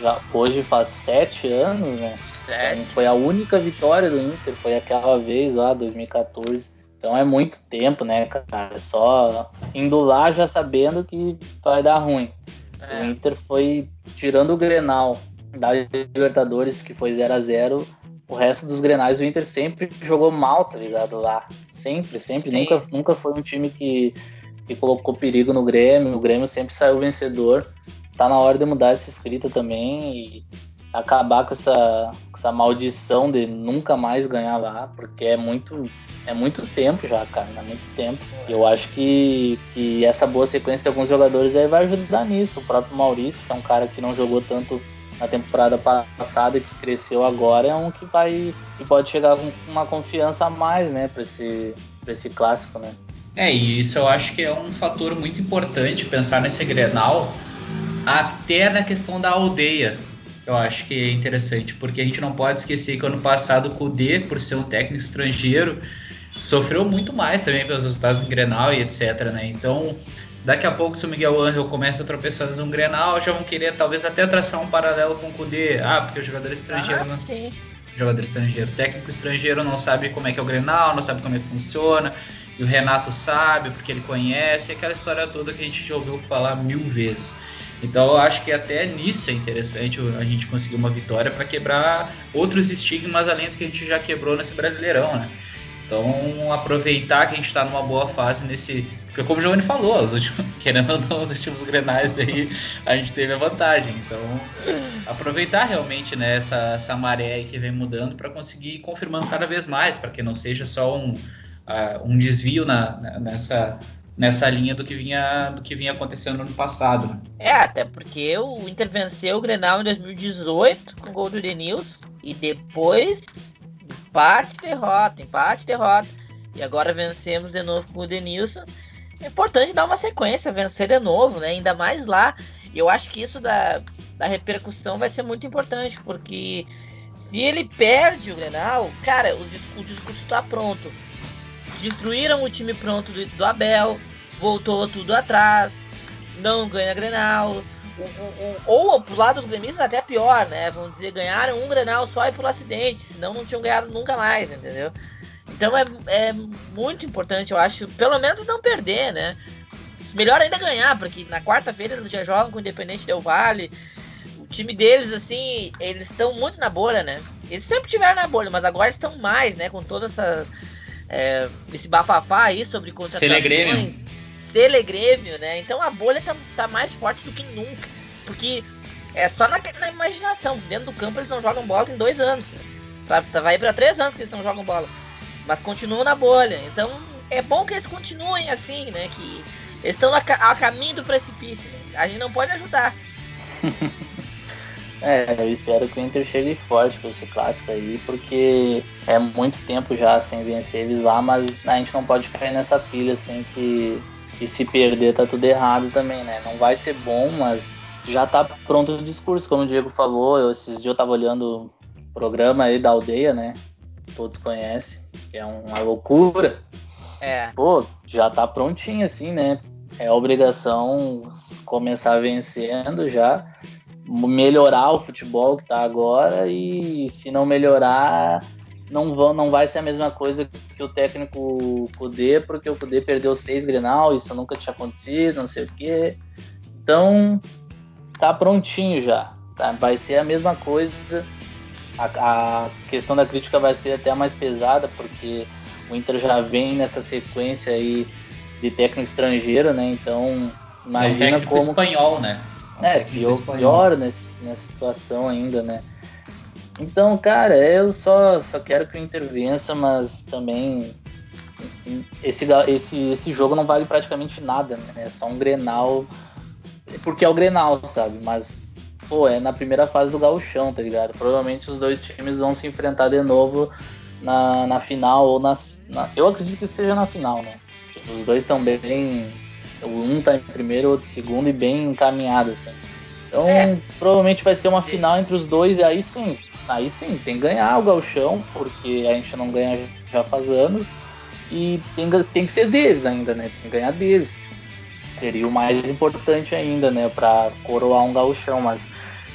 já, hoje faz sete anos, né? Sete. Foi a única vitória do Inter, foi aquela vez lá, 2014. Então é muito tempo, né, cara? Só indo lá já sabendo que vai dar ruim. É. O Inter foi tirando o Grenal da Libertadores, que foi 0 a 0 o resto dos Grenais o Inter sempre jogou mal, tá ligado? Lá. Sempre, sempre. Nunca, nunca foi um time que, que colocou perigo no Grêmio. O Grêmio sempre saiu vencedor. Tá na hora de mudar essa escrita também e acabar com essa, com essa maldição de nunca mais ganhar lá, porque é muito é muito tempo já, cara, é muito tempo. Eu acho que, que essa boa sequência de alguns jogadores aí vai ajudar nisso. O próprio Maurício, que é um cara que não jogou tanto na temporada passada e que cresceu agora, é um que vai que pode chegar com uma confiança a mais, né, para esse, pra esse clássico, né? É, e isso eu acho que é um fator muito importante pensar nesse Grenal, até na questão da aldeia, eu acho que é interessante, porque a gente não pode esquecer que ano passado o Kudê, por ser um técnico estrangeiro, sofreu muito mais também pelos resultados do Grenal e etc, né? Então, daqui a pouco se o Miguel Angel começa a tropeçar num Grenal, já vão querer talvez até traçar um paralelo com o Kudê. Ah, porque o jogador estrangeiro... Ah, não... sim. Jogador estrangeiro, técnico estrangeiro não sabe como é que é o Grenal, não sabe como é que funciona, e o Renato sabe porque ele conhece, aquela história toda que a gente já ouviu falar mil vezes. Então eu acho que até nisso é interessante a gente conseguir uma vitória para quebrar outros estigmas além do que a gente já quebrou nesse Brasileirão, né? Então aproveitar que a gente está numa boa fase nesse. Porque como o Giovanni falou, os últimos, (laughs) querendo ou não, os últimos grenais aí a gente teve a vantagem. Então aproveitar realmente né, essa, essa maré que vem mudando para conseguir ir confirmando cada vez mais, para que não seja só um, uh, um desvio na, nessa nessa linha do que vinha do que vinha acontecendo no ano passado. Né? É, até porque o Inter venceu o Grenal em 2018 com o gol do Denilson e depois empate, derrota, empate, derrota. E agora vencemos de novo com o Denilson. É importante dar uma sequência, vencer de novo, né? Ainda mais lá. E eu acho que isso da, da repercussão vai ser muito importante, porque se ele perde o Grenal, cara, o, discurso está pronto destruíram o time pronto do, do Abel, voltou tudo atrás, não ganha Grenal. Um, um, um, ou pro lado dos gremistas até pior, né? Vamos dizer, ganharam um Grenal só e pelo acidente, senão não tinham ganhado nunca mais, entendeu? Então é, é muito importante, eu acho, pelo menos não perder, né? Melhor ainda ganhar, porque na quarta-feira eles já jogam com o Independente Del Vale. O time deles, assim, eles estão muito na bolha, né? Eles sempre tiveram na bolha, mas agora estão mais, né? Com toda essa é, esse bafafá aí sobre contratações. Selegrêmio. né? Então a bolha tá, tá mais forte do que nunca. Porque é só na, na imaginação. Dentro do campo eles não jogam bola em dois anos. Vai para três anos que eles não jogam bola. Mas continuam na bolha. Então é bom que eles continuem assim, né? Que eles estão a, a caminho do precipício. Né? A gente não pode ajudar. (laughs) É, eu espero que o Inter chegue forte para esse clássico aí, porque é muito tempo já sem vencer eles lá, mas a gente não pode cair nessa pilha assim que, que se perder tá tudo errado também, né? Não vai ser bom, mas já tá pronto o discurso, como o Diego falou. Eu, esses dias eu tava olhando o programa aí da aldeia, né? Todos conhecem, que é uma loucura. É. Pô, já tá prontinho assim, né? É obrigação começar vencendo já melhorar o futebol que está agora e se não melhorar não vão não vai ser a mesma coisa que o técnico Kudê, porque o Kudê perdeu seis Grenal, isso nunca tinha acontecido, não sei o quê. Então tá prontinho já, tá? Vai ser a mesma coisa. A, a questão da crítica vai ser até mais pesada, porque o Inter já vem nessa sequência aí de técnico estrangeiro, né? Então imagina é um como espanhol, né? É, pior, pior nesse, nessa situação ainda, né? Então, cara, eu só, só quero que o Inter vença, mas também esse, esse, esse jogo não vale praticamente nada, né? É só um Grenal, porque é o Grenal, sabe? Mas, pô, é na primeira fase do gauchão, tá ligado? Provavelmente os dois times vão se enfrentar de novo na, na final ou na, na Eu acredito que seja na final, né? Os dois estão bem um tá em primeiro, outro em segundo e bem encaminhado, assim. Então, é. provavelmente vai ser uma sim. final entre os dois e aí sim, aí sim, tem que ganhar o galchão, porque a gente não ganha já faz anos, e tem, tem que ser deles ainda, né? Tem que ganhar deles. Seria o mais importante ainda, né? Pra coroar um galchão, mas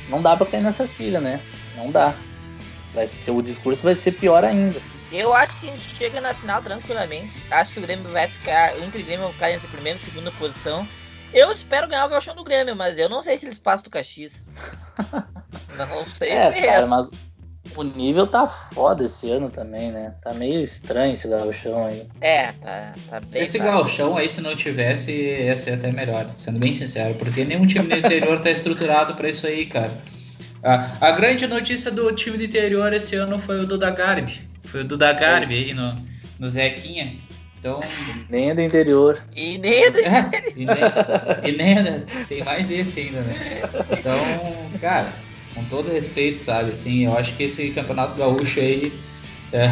não dá pra cair nessas pilhas, né? Não dá. Vai ser, o discurso vai ser pior ainda. Eu acho que a gente chega na final tranquilamente. Acho que o Grêmio vai ficar. O Inter Grêmio vai ficar entre primeira e segunda posição. Eu espero ganhar o galchão do Grêmio, mas eu não sei se eles passam do Caxias. (laughs) não sei é, Cara, mas o nível tá foda esse ano também, né? Tá meio estranho esse galchão aí. É, tá, tá bem. Esse galchão aí, se não tivesse, ia ser até melhor, sendo bem sincero, porque nenhum time do interior tá estruturado para isso aí, cara. A, a grande notícia do time do interior esse ano foi o Duda Garbi. Foi o Duda Garbi aí no, no Zequinha. Então... (laughs) Nem é do interior. E nem é do (laughs) interior. e, nem, e nem é, tem mais esse ainda, né? Então, cara, com todo respeito, sabe, assim, eu acho que esse Campeonato Gaúcho aí é,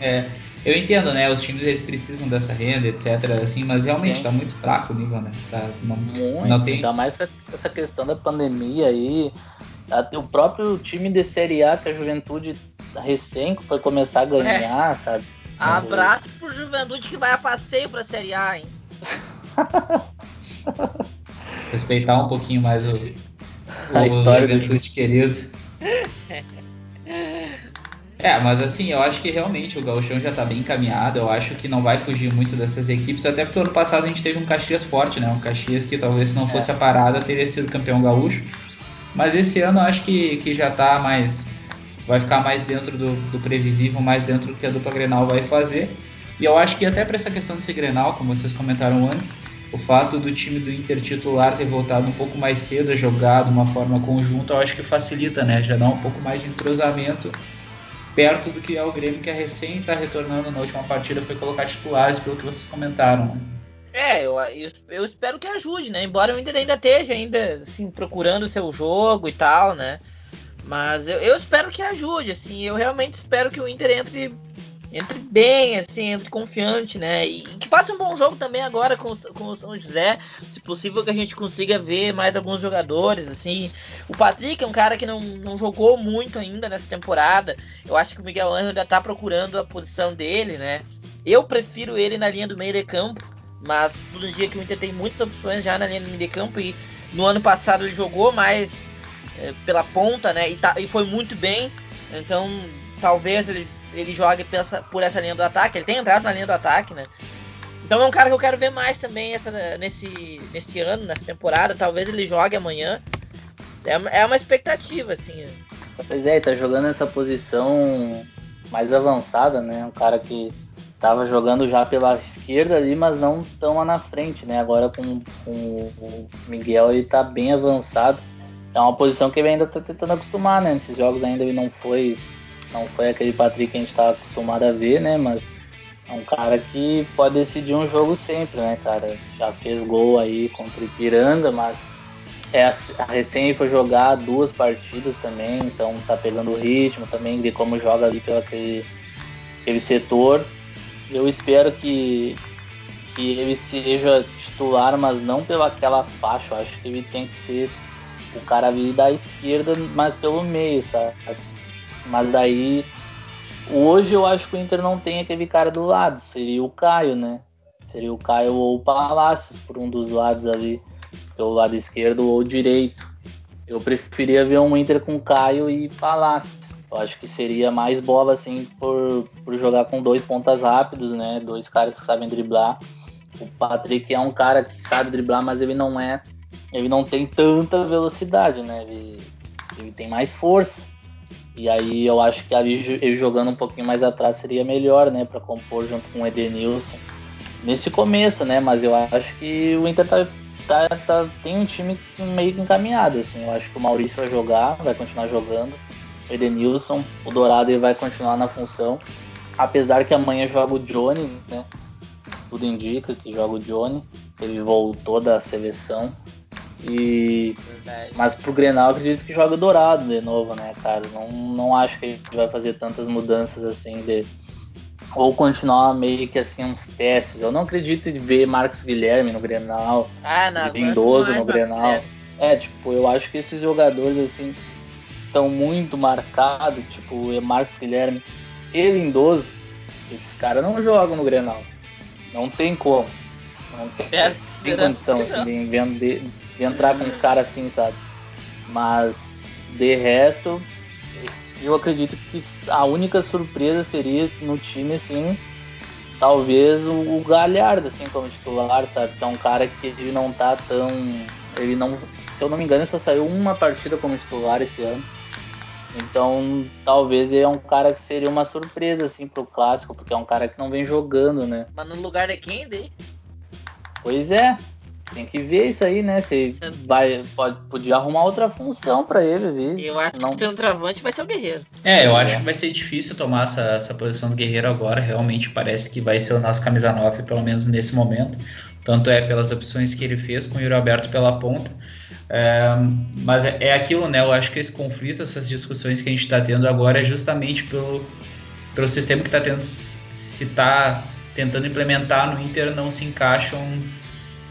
é, Eu entendo, né? Os times eles precisam dessa renda, etc. Assim, mas realmente Sim. tá muito fraco o nível, né? Tá, não, muito, não tem... ainda mais essa questão da pandemia aí. O próprio time de Série A, que a juventude recém foi começar a ganhar, é. sabe? Abraço pro Juventude que vai a passeio pra Série A, hein? (laughs) Respeitar um pouquinho mais o, a o história do Juventude querido. É, mas assim, eu acho que realmente o Gauchão já tá bem encaminhado. Eu acho que não vai fugir muito dessas equipes, até porque ano passado a gente teve um Caxias forte, né? Um Caxias que talvez se não fosse é. a parada teria sido campeão gaúcho. Mas esse ano eu acho que, que já tá mais. Vai ficar mais dentro do, do previsível, mais dentro do que a dupla Grenal vai fazer. E eu acho que até para essa questão de ser Grenal, como vocês comentaram antes, o fato do time do Inter titular ter voltado um pouco mais cedo a jogar de uma forma conjunta, eu acho que facilita, né? Já dá um pouco mais de entrosamento perto do que é o Grêmio, que é recém está retornando na última partida, foi colocar titulares, pelo que vocês comentaram. Né? É, eu, eu, espero que ajude, né? Embora o Inter ainda esteja ainda, assim, procurando o seu jogo e tal, né? Mas eu, eu espero que ajude, assim, eu realmente espero que o Inter entre entre bem, assim, entre confiante, né? E, que faça um bom jogo também agora com, com o São José. Se possível que a gente consiga ver mais alguns jogadores, assim. O Patrick é um cara que não, não jogou muito ainda nessa temporada. Eu acho que o Miguel Angel ainda tá procurando a posição dele, né? Eu prefiro ele na linha do meio de campo, mas todo dia que o Inter tem muitas opções já na linha do meio de campo e no ano passado ele jogou mais é, pela ponta, né? E, tá, e foi muito bem. Então, talvez ele ele joga por essa linha do ataque. Ele tem entrado na linha do ataque, né? Então é um cara que eu quero ver mais também essa, nesse, nesse ano, nessa temporada. Talvez ele jogue amanhã. É, é uma expectativa, assim. Pois é, ele tá jogando nessa posição mais avançada, né? Um cara que tava jogando já pela esquerda ali, mas não tão lá na frente, né? Agora com, com o Miguel ele tá bem avançado. É uma posição que ele ainda tá tentando acostumar, né? Nesses jogos ainda ele não foi não foi aquele Patrick que a gente estava acostumado a ver, né? Mas é um cara que pode decidir um jogo sempre, né, cara? Já fez gol aí contra o Ipiranga, mas é a recém foi jogar duas partidas também, então tá pegando o ritmo também de como joga ali pelo aquele, aquele setor. Eu espero que, que ele seja titular, mas não pela aquela faixa. Eu acho que ele tem que ser o cara ali da esquerda, mas pelo meio, sabe? Mas daí, hoje eu acho que o Inter não tem aquele cara do lado, seria o Caio, né? Seria o Caio ou o Palácios por um dos lados ali, pelo lado esquerdo ou direito. Eu preferia ver um Inter com Caio e Palácios. Eu acho que seria mais bola assim por, por jogar com dois pontas rápidos, né? Dois caras que sabem driblar. O Patrick é um cara que sabe driblar, mas ele não é. Ele não tem tanta velocidade, né? Ele, ele tem mais força. E aí eu acho que ali ele jogando um pouquinho mais atrás seria melhor, né, para compor junto com o Edenilson. Nesse começo, né, mas eu acho que o Inter tá, tá, tá, tem um time meio que encaminhado, assim. Eu acho que o Maurício vai jogar, vai continuar jogando. O Edenilson, o Dourado ele vai continuar na função. Apesar que amanhã joga o Johnny, né? Tudo indica que joga o Johnny. Ele voltou da seleção. E mas pro Grenal acredito que joga Dourado de novo, né, cara? Não, não acho que ele vai fazer tantas mudanças assim de ou continuar meio que assim uns testes. Eu não acredito em ver Marcos Guilherme no Grenal, ah, não, Lindoso no Grenal. É, tipo, eu acho que esses jogadores assim estão muito marcados, tipo, Marcos Guilherme e Lindoso, esses caras não jogam no Grenal. Não tem como. Não tem, é, tem condição assim, de, de, entrar com os caras assim, sabe? Mas de resto, eu acredito que a única surpresa seria no time, assim, talvez o, o Galhardo, assim, como titular, sabe? É um cara que ele não tá tão. Ele não. Se eu não me engano, só saiu uma partida como titular esse ano. Então, talvez ele é um cara que seria uma surpresa, assim, pro clássico, porque é um cara que não vem jogando, né? Mas no lugar de quem daí? Pois é, tem que ver isso aí, né? Se vai, pode, podia arrumar outra função para ele, viu? Eu acho não... que o centroavante vai ser o Guerreiro. É, eu acho que vai ser difícil tomar essa, essa posição do Guerreiro agora. Realmente parece que vai ser o nosso camisa 9, pelo menos nesse momento. Tanto é pelas opções que ele fez com o Yuri Alberto pela ponta. É, mas é, é aquilo, né? Eu acho que esse conflito, essas discussões que a gente está tendo agora é justamente pelo, pelo sistema que está tendo se se está tentando implementar no Inter não se encaixam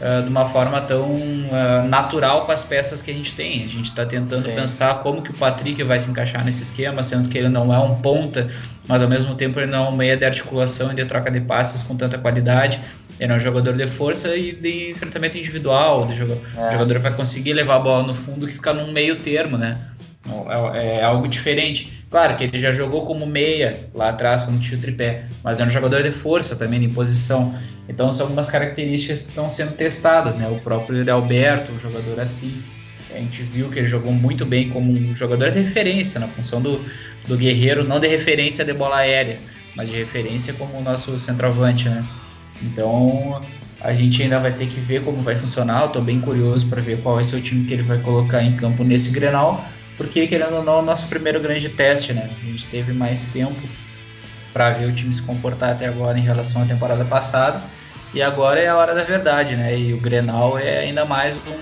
uh, de uma forma tão uh, natural com as peças que a gente tem. A gente está tentando Sim. pensar como que o Patrick vai se encaixar nesse esquema, sendo que ele não é um ponta, mas ao mesmo tempo ele não é um meia de articulação e de troca de passes com tanta qualidade. Ele é um jogador de força e de enfrentamento individual. De jogador, é. O jogador vai conseguir levar a bola no fundo que fica num meio termo, né? É, é, algo diferente. Claro que ele já jogou como meia lá atrás, quando tinha o tripé, mas é um jogador de força também, de posição. Então são algumas características que estão sendo testadas, né? O próprio Alberto, um jogador assim. A gente viu que ele jogou muito bem como um jogador de referência, na função do, do guerreiro, não de referência de bola aérea, mas de referência como o nosso centroavante, né? Então a gente ainda vai ter que ver como vai funcionar. Eu tô bem curioso para ver qual vai ser o time que ele vai colocar em campo nesse Grenal porque querendo ou não, é o nosso primeiro grande teste, né? A gente teve mais tempo para ver o time se comportar até agora em relação à temporada passada. E agora é a hora da verdade, né? E o Grenal é ainda mais um,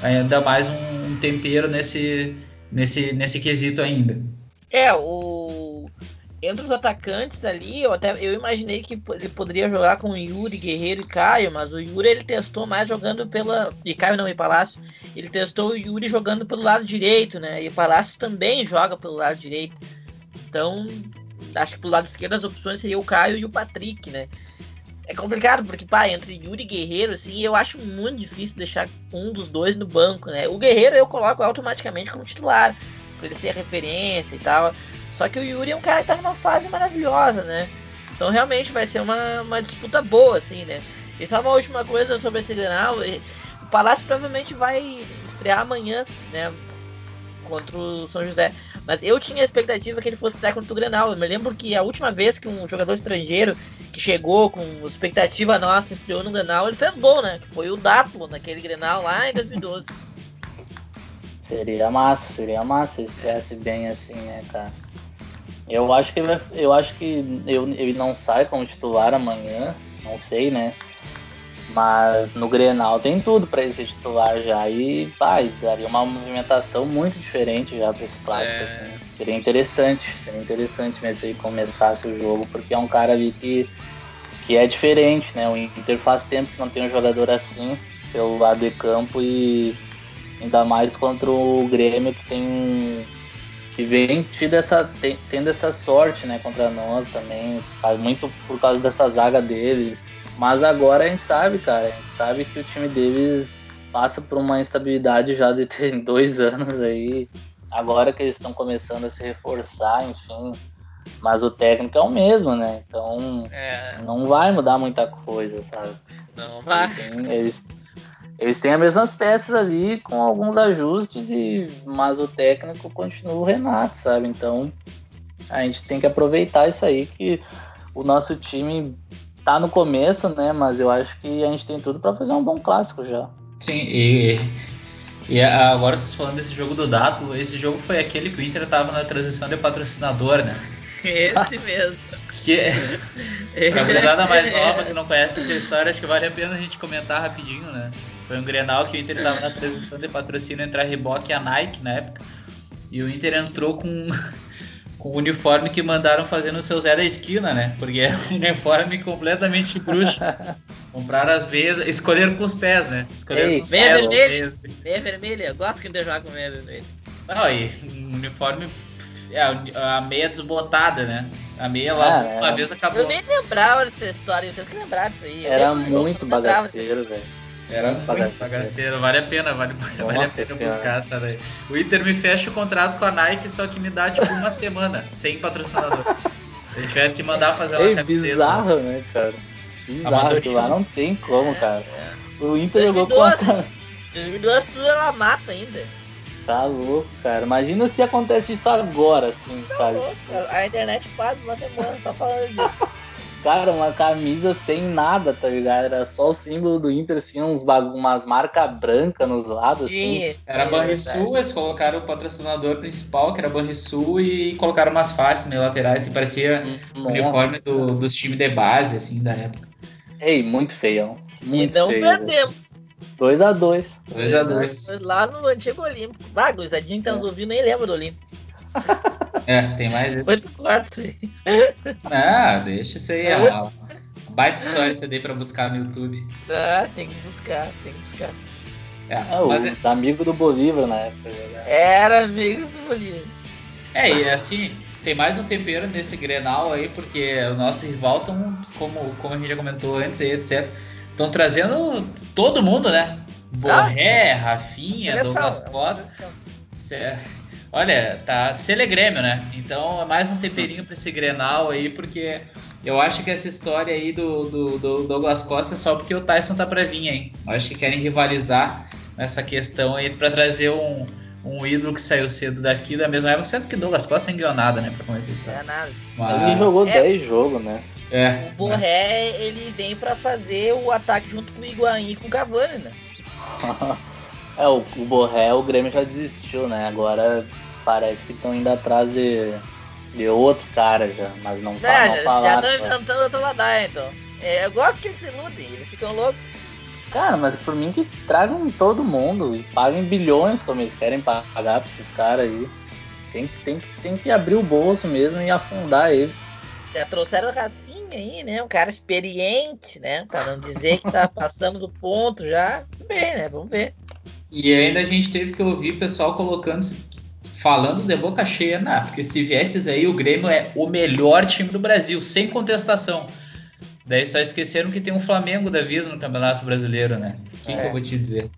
ainda mais um tempero nesse, nesse, nesse quesito ainda. É, o entre os atacantes ali, eu até eu imaginei que ele poderia jogar com Yuri, Guerreiro e Caio, mas o Yuri ele testou mais jogando pela. E Caio não, e Palácio. Ele testou o Yuri jogando pelo lado direito, né? E o Palácio também joga pelo lado direito. Então, acho que pelo lado esquerdo as opções seriam o Caio e o Patrick, né? É complicado, porque, pá, entre Yuri e Guerreiro, assim, eu acho muito difícil deixar um dos dois no banco, né? O Guerreiro eu coloco automaticamente como titular, por ele ser referência e tal. Só que o Yuri é um cara que tá numa fase maravilhosa, né? Então realmente vai ser uma, uma disputa boa, assim, né? E só uma última coisa sobre esse Grenal. O Palácio provavelmente vai estrear amanhã, né? Contra o São José. Mas eu tinha a expectativa que ele fosse estrear contra o Grenal. Eu me lembro que a última vez que um jogador estrangeiro que chegou com expectativa nossa estreou no Grenal, ele fez gol, né? Que foi o Daplo naquele Grenal lá em 2012. Seria massa, seria massa se estreasse bem assim, né, cara? Eu acho que eu acho que eu, ele não sai como titular amanhã, não sei, né? Mas no Grenal tem tudo para ele ser titular já e vai, daria uma movimentação muito diferente já para esse clássico. É... Assim. Seria interessante, seria interessante mesmo se ele começasse o jogo, porque é um cara ali que, que é diferente, né? O Inter faz tempo que não tem um jogador assim pelo lado de campo e ainda mais contra o Grêmio que tem que vem tido essa, tendo essa sorte né, contra nós também, muito por causa dessa zaga deles. Mas agora a gente sabe, cara, a gente sabe que o time deles passa por uma instabilidade já de ter (laughs) dois anos aí. Agora que eles estão começando a se reforçar, enfim. Mas o técnico é o mesmo, né? Então é... não vai mudar muita coisa, sabe? Não vai. Eles, eles têm as mesmas peças ali com alguns ajustes e mas o técnico continua o Renato, sabe? Então a gente tem que aproveitar isso aí que o nosso time tá no começo, né? Mas eu acho que a gente tem tudo para fazer um bom clássico já. Sim, e, e agora vocês falando desse jogo do Dato, esse jogo foi aquele que o Inter tava na transição de patrocinador, né? Esse mesmo. Que é, (laughs) pra gurizada mais nova que não conhece essa história, acho que vale a pena a gente comentar rapidinho, né? Foi um Grenal que o Inter estava na transição de patrocínio entre a Reebok e a Nike na época. E o Inter entrou com, (laughs) com o uniforme que mandaram fazer no seu Zé da Esquina, né? Porque é um (laughs) uniforme completamente bruxo. Compraram as veias, escolheram com os pés, né? Escolheram Ei, com os meia pés. Vermelha. Meia vermelha, eu gosto que ele jogar com meia vermelha. Não, e um uniforme, é, a meia desbotada, né? A meia lá ah, uma vez acabou. Eu nem lembrava dessa história, vocês que lembraram disso aí. Era muito bagaceiro, velho. Era muito bagaceiro, vale a pena, vale, (laughs) vale a pena buscar essa daí. O Inter me fecha o contrato com a Nike, só que me dá tipo uma semana sem patrocinador. Se tiver que mandar fazer uma é camiseta. bizarro, né, cara? Bizarro, lá não tem como, cara. É. O Inter jogou com a... 2012 tudo ela mata ainda. Tá louco, cara. Imagina se acontece isso agora, assim, tá sabe? Louco, a internet para uma semana só falando disso. (laughs) Cara, uma camisa sem nada, tá ligado? Era só o símbolo do Inter, assim, uns umas marcas brancas nos lados. Sim, assim. Era Banrisul, eles colocaram o patrocinador principal, que era Banrisul, e colocaram umas faixas meio laterais, que parecia o uniforme do, dos times de base, assim, da época. Ei, muito feio. Muito e não feio, perdemos. 2x2. 2x2. Lá no antigo Olímpico. Ah, gurizadinho que tá nos ouvindo nem lembra do Olímpico. É, tem mais isso. Quantos quartos aí? Ah, deixa isso aí. ó. Baita história você dei pra buscar no YouTube. Ah, tem que buscar, tem que buscar. É, É, mas os amigos do Bolívar na época. né? Era amigos do Bolívia. é, e assim, tem mais um tempero nesse Grenal aí, porque o nosso rival tão, como, como a gente já comentou antes aí, etc. Estão trazendo todo mundo, né? Borré, Rafinha, Seleção, Douglas é Costa. seleção. Olha, tá Sele Grêmio, né? Então é mais um temperinho pra esse Grenal aí, porque eu acho que essa história aí do, do, do Douglas Costa é só porque o Tyson tá pra vir, hein? Eu acho que querem rivalizar nessa questão aí pra trazer um, um ídolo que saiu cedo daqui da mesma época, sendo que Douglas Costa nem ganhou nada, né? Pra começar a Não história. é nada. Ele Mas, jogou É. 10 jogos, né? é, O Borré, ele vem pra fazer o ataque junto com o Higuaín e com o Cavani, né? (laughs) É, o, o Borré, o Grêmio já desistiu, né? Agora parece que estão indo atrás de, de outro cara já, mas não Não, tá já mal já falado. estão inventando outra ladaia, então. É, eu gosto que eles se iludem, eles ficam loucos. Cara, mas por mim que tragam todo mundo e paguem bilhões como eles querem pagar pra esses caras aí. Tem, que- tem, tem que abrir o bolso mesmo e afundar eles. Já trouxeram o Rafinha aí, né? Um cara experiente, né? Pra não dizer que tá (laughs) passando do ponto já. Tudo bem, né? Vamos ver. E ainda a gente teve que ouvir pessoal colocando, falando de boca cheia, né? Porque se viesses aí, o Grêmio é o melhor time do Brasil, sem contestação. Daí só esqueceram que tem um Flamengo da vida no Campeonato Brasileiro, né? O que, que É. eu vou te dizer?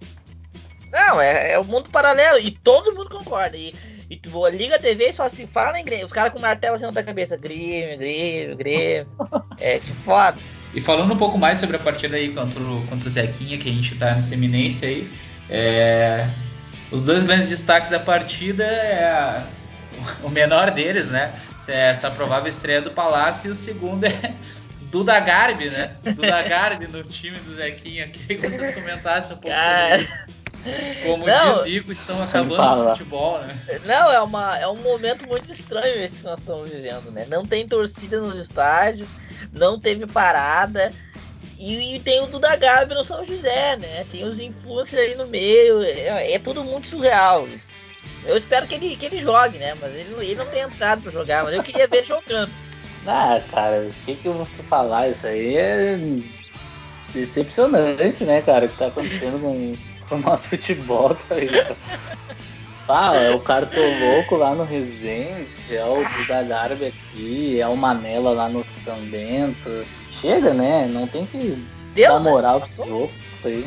Não, é, é o mundo paralelo e todo mundo concorda. E, e tu liga a TV e só se fala em Grêmio. Os caras com martelo assim na cabeça. Grêmio, Grêmio, Grêmio. É que foda. E falando um pouco mais sobre a partida aí contra o, contra o Zequinha, que a gente tá nessa eminência aí, é, os dois grandes destaques da partida é a- o menor deles, né? É essa provável estreia do Palácio, e o segundo é Duda Garbi, né? Duda Garbi no time do Zequinha. Queria que vocês comentassem um pouco Cara. sobre isso. Como Não, diz Zico, estão acabando o futebol, né? Não, é, uma, é um momento muito estranho esse que nós estamos vivendo, né? Não tem torcida nos estádios, não teve parada. E, e tem o Duda Gabi no São José, né? Tem os influencers aí no meio. É, é tudo muito surreal isso. Eu espero que ele, que ele jogue, né? Mas ele, ele não tem entrado pra jogar, mas eu queria ver ele jogando. (laughs) Ah, cara, o que, que eu vou falar? Isso aí é decepcionante, né, cara, o que tá acontecendo com, com o nosso futebol, tá ligado? (laughs) Ah, é o Cartoloco lá no Resende, é o Duda Garbi aqui, é o Manela lá no São Bento. Chega, né? Não tem que Deu, dar né? moral pra esses loucos aí.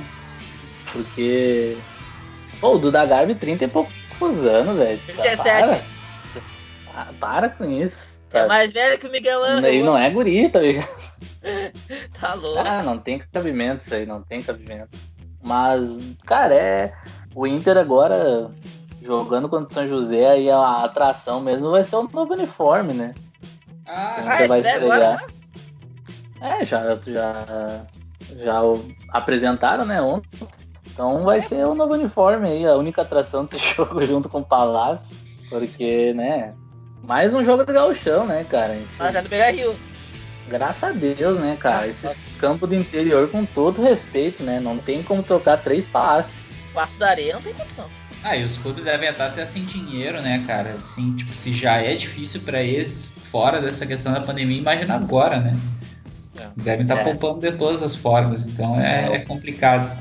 Porque. Pô, o Duda Garbi 30 e poucos anos, velho. Já 37. Para. Ah, para com isso. É mais velho que o Miguel Ele Ângelo. não é guri, tá ligado? (laughs) Tá louco. Ah, não tem cabimento isso aí, não tem cabimento. Mas, cara, é. O Inter agora jogando contra o São José, aí a atração mesmo vai ser o novo uniforme, né? Ah, Ah, Inter vai isso é agora estrear. É, já, já, já o- apresentaram, né, ontem. Então vai ser o novo uniforme aí, a única atração desse (laughs) jogo junto com o Palácio. Porque, né, mais um jogo do gauchão, né, cara? Mas é do Beira Rio. Graças a Deus, né, cara? Esses campos do interior, com todo respeito, né? Não tem como trocar três passes. Passo da areia não tem condição. Ah, e os clubes devem estar até sem dinheiro, né, cara? Assim, tipo, se já é difícil pra eles fora dessa questão da pandemia, imagina agora, né? É. Devem estar É. poupando de todas as formas, então é, é complicado.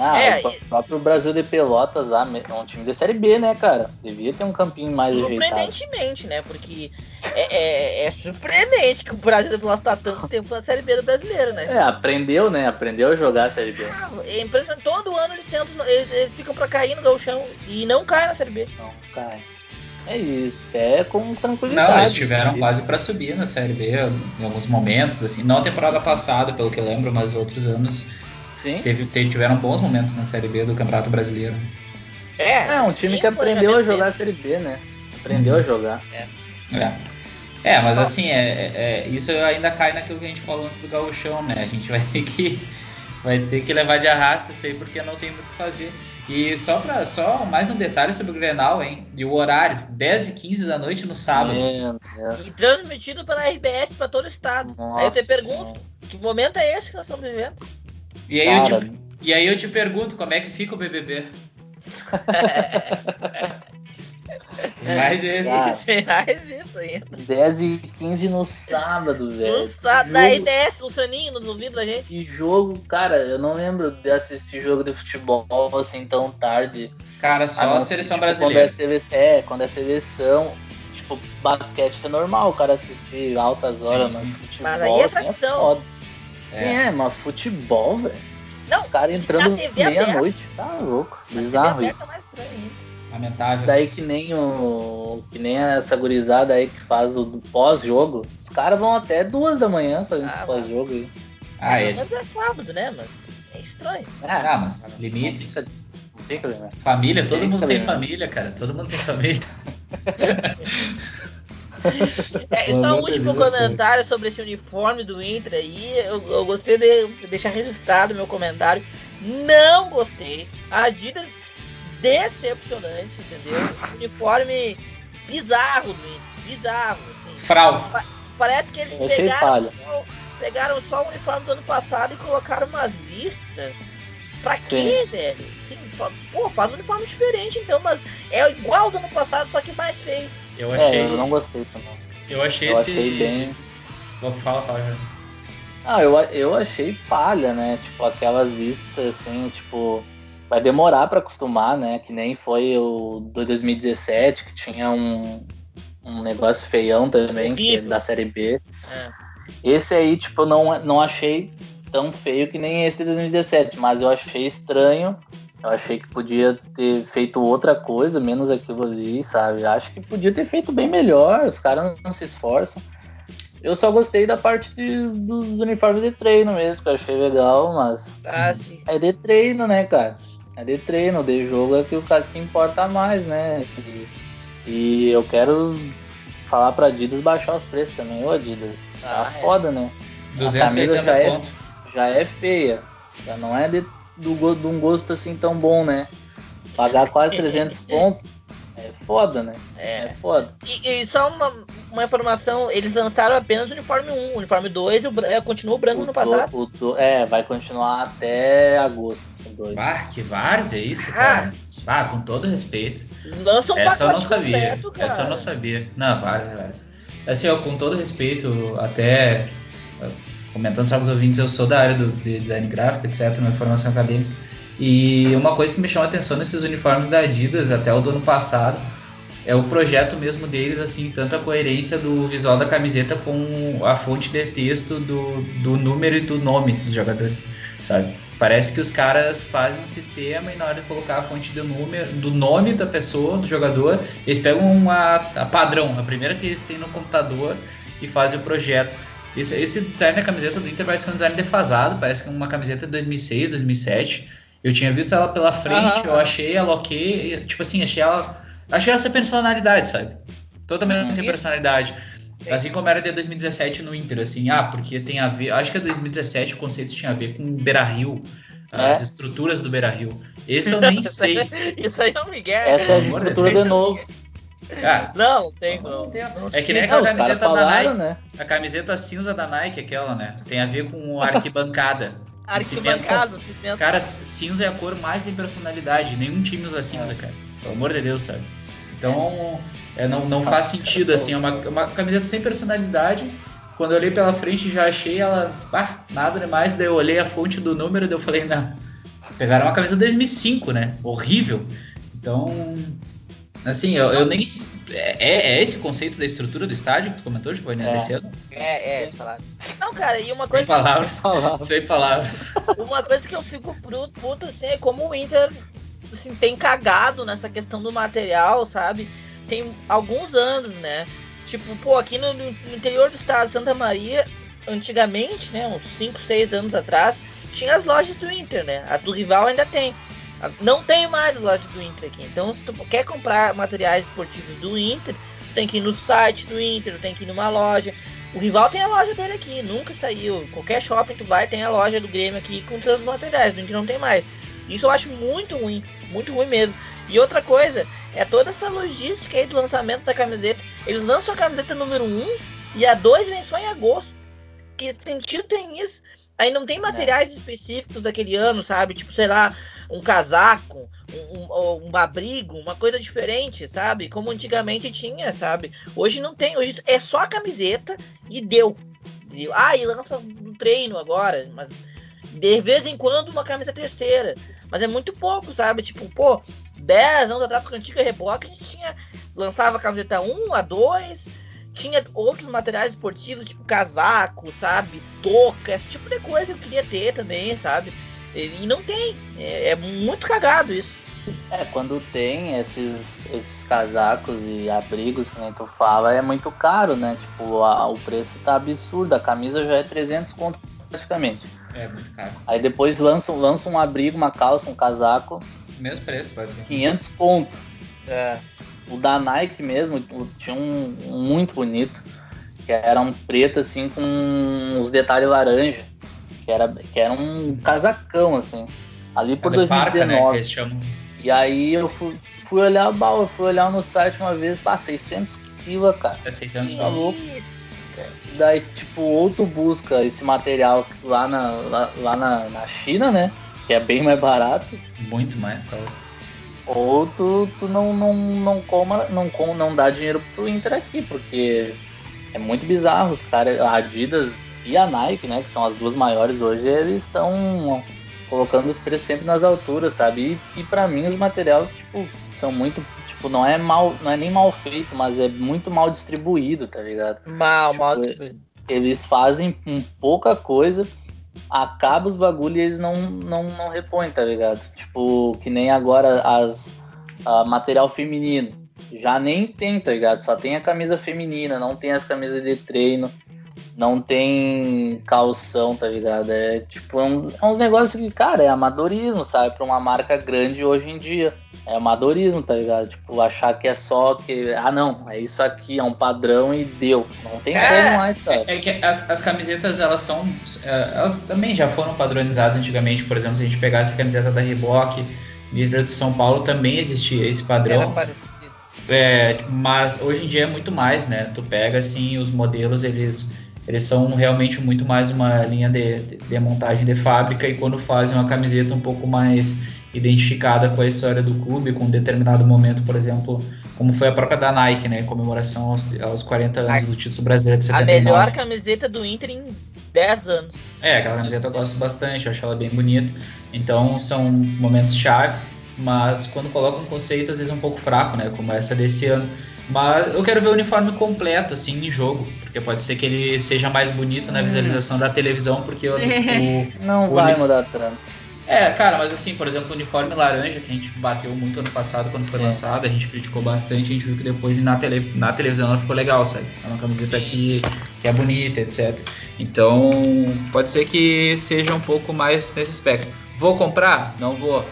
Ah, É, o próprio Brasil de Pelotas lá, é um time de Série B, né, cara? Devia ter um campinho mais ajeitado. Surpreendentemente, né? Porque é, é- é surpreendente que o Brasil do Pelotas tá tanto tempo na Série B do brasileiro, né? É, aprendeu, né? Aprendeu a jogar a Série B. Ah, É impressionante. Todo ano eles tentam, eles, eles ficam pra cair no gauchão e não caem na Série B. Não, cara. É, e até com Não, tranquilidade. eles tiveram Sim. quase pra subir na Série B em alguns momentos, assim. Não a temporada passada, pelo que eu lembro, mas outros anos Sim. teve, te- tiveram bons momentos na Série B do Campeonato Brasileiro. É, É, um time sim, que aprendeu a jogar a. Série B, né? Aprendeu a jogar. É. É, mas assim, é, é- isso ainda cai naquilo que a gente falou antes do gauchão, né? A gente vai ter que, (laughs) vai ter que levar de arrasta isso aí, porque não tem muito o que fazer. E só, pra, só mais um detalhe sobre o Grenal, hein? E o horário, 10 e 15 da noite no sábado. E transmitido pela RBS pra todo o estado. Aí eu te Nossa pergunto, que momento é esse que nós estamos vivendo? E, aí eu te, e aí eu te pergunto, como é que fica o BBB? (laughs) Mais esse. Cara. Mais isso ainda. 10 e 15 no sábado, velho. Não Que daí jogo- desce um soninho nos ouvidos da gente. Que jogo, cara, eu não lembro de assistir jogo de futebol assim tão tarde. Cara, A só não a ser, seleção tipo, brasileira. Quando é, seleção, é, quando é seleção, tipo, basquete é normal o cara assistir altas horas, Sim. mas futebol Mas aí é assim, tradição. foda. É. Sim, é, mas futebol, velho. Não, Os caras entrando meia-noite, tá louco. Bizarro aberta isso. é mais estranho ainda. Lamentável. Daí que nem o. Que nem essa gurizada aí que faz o pós-jogo. Os caras vão até duas da manhã fazendo Ah, esse pós-jogo aí. Ah, esse. menos é sábado, né? Mas é estranho. Ah, mas limites. Família, todo Tem mundo tem família, cara. Todo mundo tem família. (laughs) (laughs) É, e só um último Deus, comentário sobre esse uniforme do Inter aí. Eu, eu gostei de deixar registrado meu comentário. Não gostei. Adidas decepcionante, entendeu? (laughs) Uniforme bizarro do Inter. Bizarro, assim. Frau. Parece que eles Eu pegaram só, pegaram só o uniforme do ano passado e colocaram umas listras. Pra quê, velho? Sim, pô, faz um uniforme diferente então, mas é igual ao do ano passado, só que mais feio. Eu achei. É, eu não gostei também. Eu achei Eu esse. achei bem. Vou fala, fala. Jorge. Ah, eu, eu achei palha, né? Tipo, aquelas vistas assim, tipo. Vai demorar pra acostumar, né? Que nem foi o do 2017, que tinha um, um negócio feião também, que é da série B. É. Esse aí, tipo, eu não, não achei tão feio que nem esse de 2017, mas eu achei estranho. Eu achei que podia ter feito outra coisa, menos aquilo ali, sabe? Acho que podia ter feito bem melhor, os caras não, não se esforçam. Eu só gostei da parte de- dos uniformes de treino mesmo, que eu achei legal, mas Ah, sim. é de treino, né, cara? É de treino, de jogo é que o cara que importa mais, né? E, e eu quero falar pra Adidas baixar os preços também, ô Adidas. Tá Ah, é. foda, né? 280 já é-. Já é feia. Já não é de, do, de um gosto assim tão bom, né? Pagar quase (laughs) 300 pontos é foda, né? É. É foda. E, e só uma, uma informação, eles lançaram apenas o uniforme 1, o uniforme 2 e o, é, continuou o branco no do- passado. o é, vai continuar até agosto. o dois. Ah, que várzea é isso, cara? Ah, com todo respeito. Lança um Essa eu não sabia. completo, cara. Essa eu não sabia. Não, várias, várias. Assim, ó, com todo respeito, até comentando só com os ouvintes, eu sou da área do, de design gráfico, etc., uma formação acadêmica. E uma coisa que me chamou a atenção nesses uniformes da Adidas, até o do ano passado, é o projeto mesmo deles, assim, tanto a coerência do visual da camiseta com a fonte de texto do, do número e do nome dos jogadores, sabe? Parece que os caras fazem um sistema e na hora de colocar a fonte do número, do nome da pessoa, do jogador, eles pegam uma a padrão, a primeira que eles têm no computador e fazem o projeto. Esse, esse design da camiseta do Inter vai ser um design defasado, parece que é uma camiseta de 2006, 2007. Eu tinha visto ela pela frente, eu achei ela ok, tipo assim, achei ela, achei ela sem personalidade, sabe? Totalmente Uhum. sem personalidade. Sim. Assim como era de 2017 no Inter, assim, ah, porque tem a ver. Acho que a 2017 o conceito tinha a ver com Beira Rio, É. as estruturas do Beira Rio. Esse eu nem (laughs) sei. Isso aí é um Miguel. Essa é a estrutura de novo. Ah, Não, não tem Não não. tem. Não É que nem É, aquela caras camiseta da falaram, Nike. né? a camiseta cinza da Nike, aquela, né? Tem a ver com arquibancada. (laughs) Arquibancada, cimento. Cara, cinza é a cor mais sem personalidade. Nenhum time usa cinza, cara. Pelo amor de Deus, sabe? Então, é, não, não faz sentido, assim. É uma, uma camiseta sem personalidade. Quando eu olhei pela frente, já achei ela. Ah, nada demais. Daí eu olhei a fonte do número e daí eu falei, não. Pegaram uma camisa 2005, né? Horrível. Então, assim, eu, eu nem. É, é esse o conceito da estrutura do estádio que tu comentou, Giovanni, É. desse ano? É, é, falar. Não, cara, e uma Sem coisa, palavras. Falaram. Sem palavras. uma coisa que eu fico puto, puto assim, é como o Inter assim, tem cagado nessa questão do material, sabe? Tem alguns anos, né? Tipo, pô, aqui no, no interior do estado de Santa Maria, antigamente, né, uns 5, 6 anos atrás, tinha as lojas do Inter, né? A do rival ainda tem. Não tem mais as lojas do Inter aqui. Então, se tu quer comprar materiais esportivos do Inter, tu tem que ir no site do Inter, tu tem que ir numa loja. O rival tem a loja dele aqui, nunca saiu. Qualquer shopping tu vai, tem a loja do Grêmio aqui com seus materiais, do Inter não tem mais. Isso eu acho muito ruim, muito ruim mesmo. E outra coisa, é toda essa logística aí do lançamento da camiseta. Eles lançam a camiseta número 1 e a 2 vem só em agosto. Que sentido tem isso? Aí não tem materiais específicos daquele ano, sabe? Tipo, sei lá, um casaco, um, um, um, abrigo, uma coisa diferente, sabe? Como antigamente tinha, sabe? Hoje não tem, hoje é só a camiseta e deu. Ah, e lança no treino agora, mas de vez em quando uma camisa terceira. Mas é muito pouco, sabe? Tipo, pô, 10 anos atrás com a antiga Reboque, a gente tinha. Lançava a camiseta 1, a 2, tinha outros materiais esportivos, tipo casaco, sabe? Toca, esse tipo de coisa eu queria ter também, sabe? E não tem. É, é muito cagado isso. É, quando tem esses, esses casacos e abrigos que nem tu fala, é muito caro, né? Tipo, a, o preço tá absurdo. A camisa já é 300 conto praticamente. É, muito caro. Aí depois lançam, lançam um abrigo, uma calça, um casaco. Mesmo preço, basicamente. 500 conto. É. O da Nike mesmo tinha um, um, muito bonito, que era um preto assim com uns detalhes laranja, que era, que era um casacão assim. Ali por 2019. Parca, né, e aí eu fui, fui olhar, eu fui olhar no site uma vez, passei 600 pila, cara. É 600 tá louco. Daí, tipo, ou tu busca esse material lá na, lá, lá na, na China, né? Que é bem mais barato. Muito mais, tá ou tu, tu não, não, não, coma, não, com, não dá dinheiro pro Inter aqui, porque é muito bizarro. Os caras, a Adidas e a Nike, né, que são as duas maiores hoje, eles estão colocando os preços sempre nas alturas, sabe? E, e para mim os materiais, tipo, são muito, tipo, não é mal, não é nem mal feito, mas é muito mal distribuído, tá ligado? Mal, tipo, mal distribuído. Eles fazem com pouca coisa acaba os bagulho e eles não, não, não repõem, tá ligado? Tipo, que nem agora as a material feminino. Já nem tem, tá ligado? Só tem a camisa feminina, não tem as camisas de treino, não tem calção, tá ligado? É tipo, é, um, é uns negócios que, cara, é amadorismo, sabe? Pra uma marca grande hoje em dia é amadorismo, tá ligado? Tipo, achar que é só que, ah, não, é isso aqui, é um padrão e deu. Não tem é, como mais, cara. É, é que as, as camisetas, elas são, é, elas também já foram padronizadas antigamente, por exemplo, se a gente pegasse a camiseta da Reebok, líder do São Paulo, também existia esse padrão. É, mas hoje em dia é muito mais, né? Tu pega, assim, os modelos, eles eles são realmente muito mais uma linha de, de, de montagem de fábrica e quando fazem uma camiseta um pouco mais identificada com a história do clube, com um determinado momento, por exemplo, como foi a própria da Nike, né? Em comemoração aos, aos 40 anos do título brasileiro de 79. A melhor camiseta do Inter em 10 anos. É, aquela camiseta eu gosto bastante, eu acho ela bem bonita. Então são momentos chave, mas quando colocam um conceito às vezes é um pouco fraco, né? Como essa desse ano. Mas eu quero ver o uniforme completo, assim, em jogo. Porque pode ser que ele seja mais bonito na hum. visualização da televisão, porque o, (laughs) o Não o vai mudar tanto. É, cara, mas assim, por exemplo, o uniforme laranja, que a gente bateu muito ano passado quando foi é. lançado, a gente criticou bastante, a gente viu que depois na, tele, na televisão ela ficou legal, sabe? É uma camiseta que, que é bonita, etc. Então, pode ser que seja um pouco mais nesse aspecto. Vou comprar? Não vou.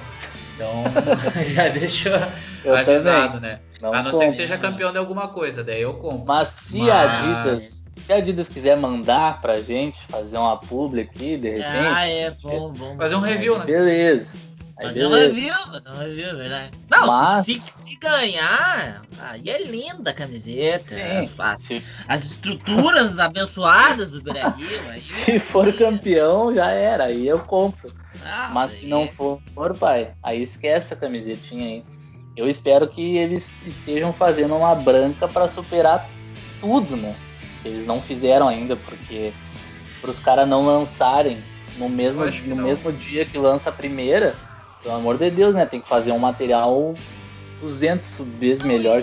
Então, (laughs) já deixa avisado, também. né? Não a não compro. ser que seja campeão de alguma coisa, daí eu compro. Mas se mas... a Adidas se a Adidas quiser mandar pra gente fazer uma publi aqui, de repente. Ah, é, bom, bom. Fazer um review, né? Beleza. Aí fazer beleza. um review, fazer um review, é verdade. Não, Mas... se, se ganhar, aí é linda a camiseta. Sim, é fácil. As estruturas (laughs) abençoadas do Beira (laughs) Se for campeão, já era, aí eu compro. Ah, Mas se não for, pai, aí esquece a camisetinha aí. Eu espero que eles estejam fazendo uma branca para superar tudo, né? Eles não fizeram ainda, porque para os caras não lançarem no mesmo, no mesmo dia que lança a primeira, pelo amor de Deus, né? Tem que fazer um material 200 vezes melhor.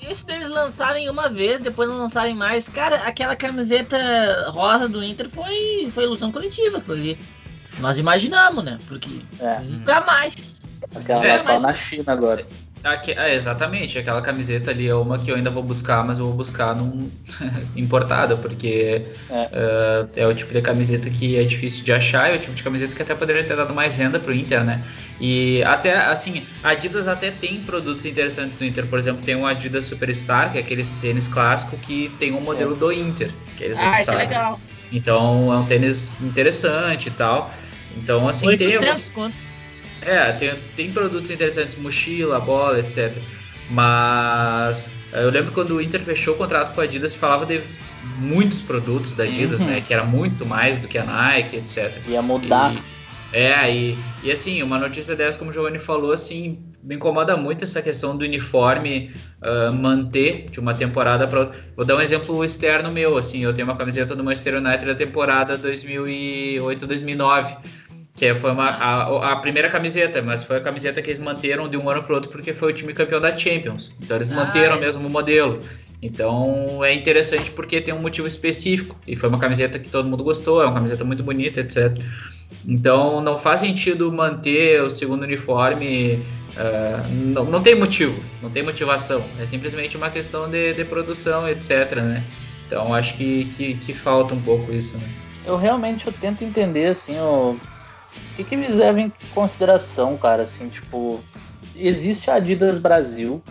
Isso deles lançarem uma vez, depois não lançarem mais. Cara, aquela camiseta rosa do Inter foi, foi ilusão coletiva aquilo ali. Nós imaginamos, né? Porque é. nunca mais. Aquela é, só mais. na China agora. Aqui, é, exatamente, aquela camiseta ali é uma que eu ainda vou buscar, mas eu vou buscar num (laughs) importada, porque é. Uh, é. o tipo de camiseta que é difícil de achar, é o tipo de camiseta que até poderia ter dado mais renda pro Inter, né? E até, assim, a Adidas até tem produtos interessantes do Inter, por exemplo, tem um Adidas Superstar, que é aquele tênis clássico que tem um modelo é. do Inter, que eles ah, é legal. Então é um tênis interessante e tal. Então, assim, 800 tem. Quanto? É, tem, tem produtos interessantes, mochila, bola, etc. Mas eu lembro quando o Inter fechou o contrato com a Adidas, falava de muitos produtos da Adidas, uhum. né? Que era muito mais do que a Nike, etc. Ia mudar. E, É, e, e assim, uma notícia dessa, como o Giovanni falou, assim, me incomoda muito essa questão do uniforme uh, manter de uma temporada para Vou dar um exemplo externo meu, assim, eu tenho uma camiseta do Manchester United da temporada 2008-2009, que foi uma, a, a, primeira camiseta, mas foi a camiseta que eles manteram de um ano para outro porque foi o time campeão da Champions. Então eles ah, manteram é. o mesmo modelo. Então é interessante porque tem um motivo específico. E foi uma camiseta que todo mundo gostou, é uma camiseta muito bonita, etc. Então não faz sentido manter o segundo uniforme. Uh, não, não tem motivo, não tem motivação. É simplesmente uma questão de, de produção, etc. Né? Então acho que, que, que, falta um pouco isso. Né? Eu realmente eu tento entender assim o, o que, que eles levam em consideração, cara. Assim, tipo, existe a Adidas Brasil,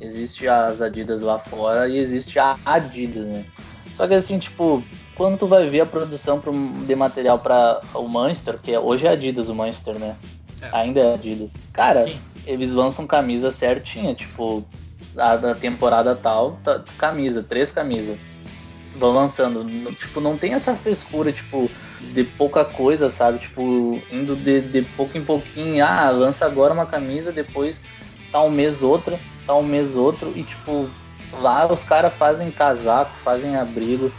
Existe as Adidas lá fora e existe a Adidas, né? Só que assim, tipo, quando tu vai ver a produção de material para o Manchester, que é, hoje é Adidas o Manchester, né? É. Ainda é Adidas. Cara, Sim. eles lançam camisa certinha, tipo, a da temporada tal, tá, camisa, três camisas. Vão lançando. Tipo, não tem essa frescura, tipo, de pouca coisa, sabe? Tipo, indo de, de pouco em pouquinho. Ah, lança agora uma camisa, depois tá um mês outra tá um mês outro e, tipo, lá os caras fazem casaco, fazem abrigo,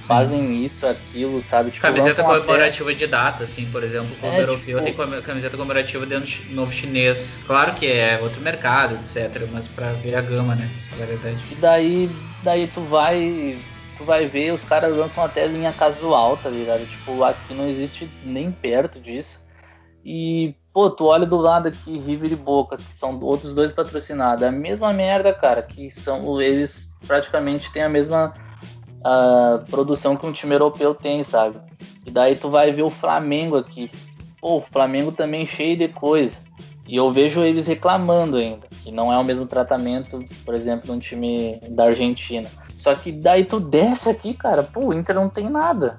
Sim. fazem isso, aquilo, sabe? Tipo, camiseta comemorativa de data, assim, por exemplo, como é, europeu tipo... tem camiseta comemorativa de novo chinês. Claro que é outro mercado, etc, mas pra ver a gama, né? A variedade. E daí, daí tu vai tu vai ver, os caras lançam até linha casual, tá ligado? Tipo, aqui não existe nem perto disso. E, pô, tu olha do lado aqui, River e Boca, que são outros dois patrocinados, a mesma merda, cara, que são, eles praticamente têm a mesma uh, produção que um time europeu tem, sabe? E daí tu vai ver o Flamengo aqui. Pô, o Flamengo também cheio de coisa. E eu vejo eles reclamando ainda, que não é o mesmo tratamento, por exemplo, de um time da Argentina. Só que daí tu desce aqui, cara, pô, o Inter não tem nada.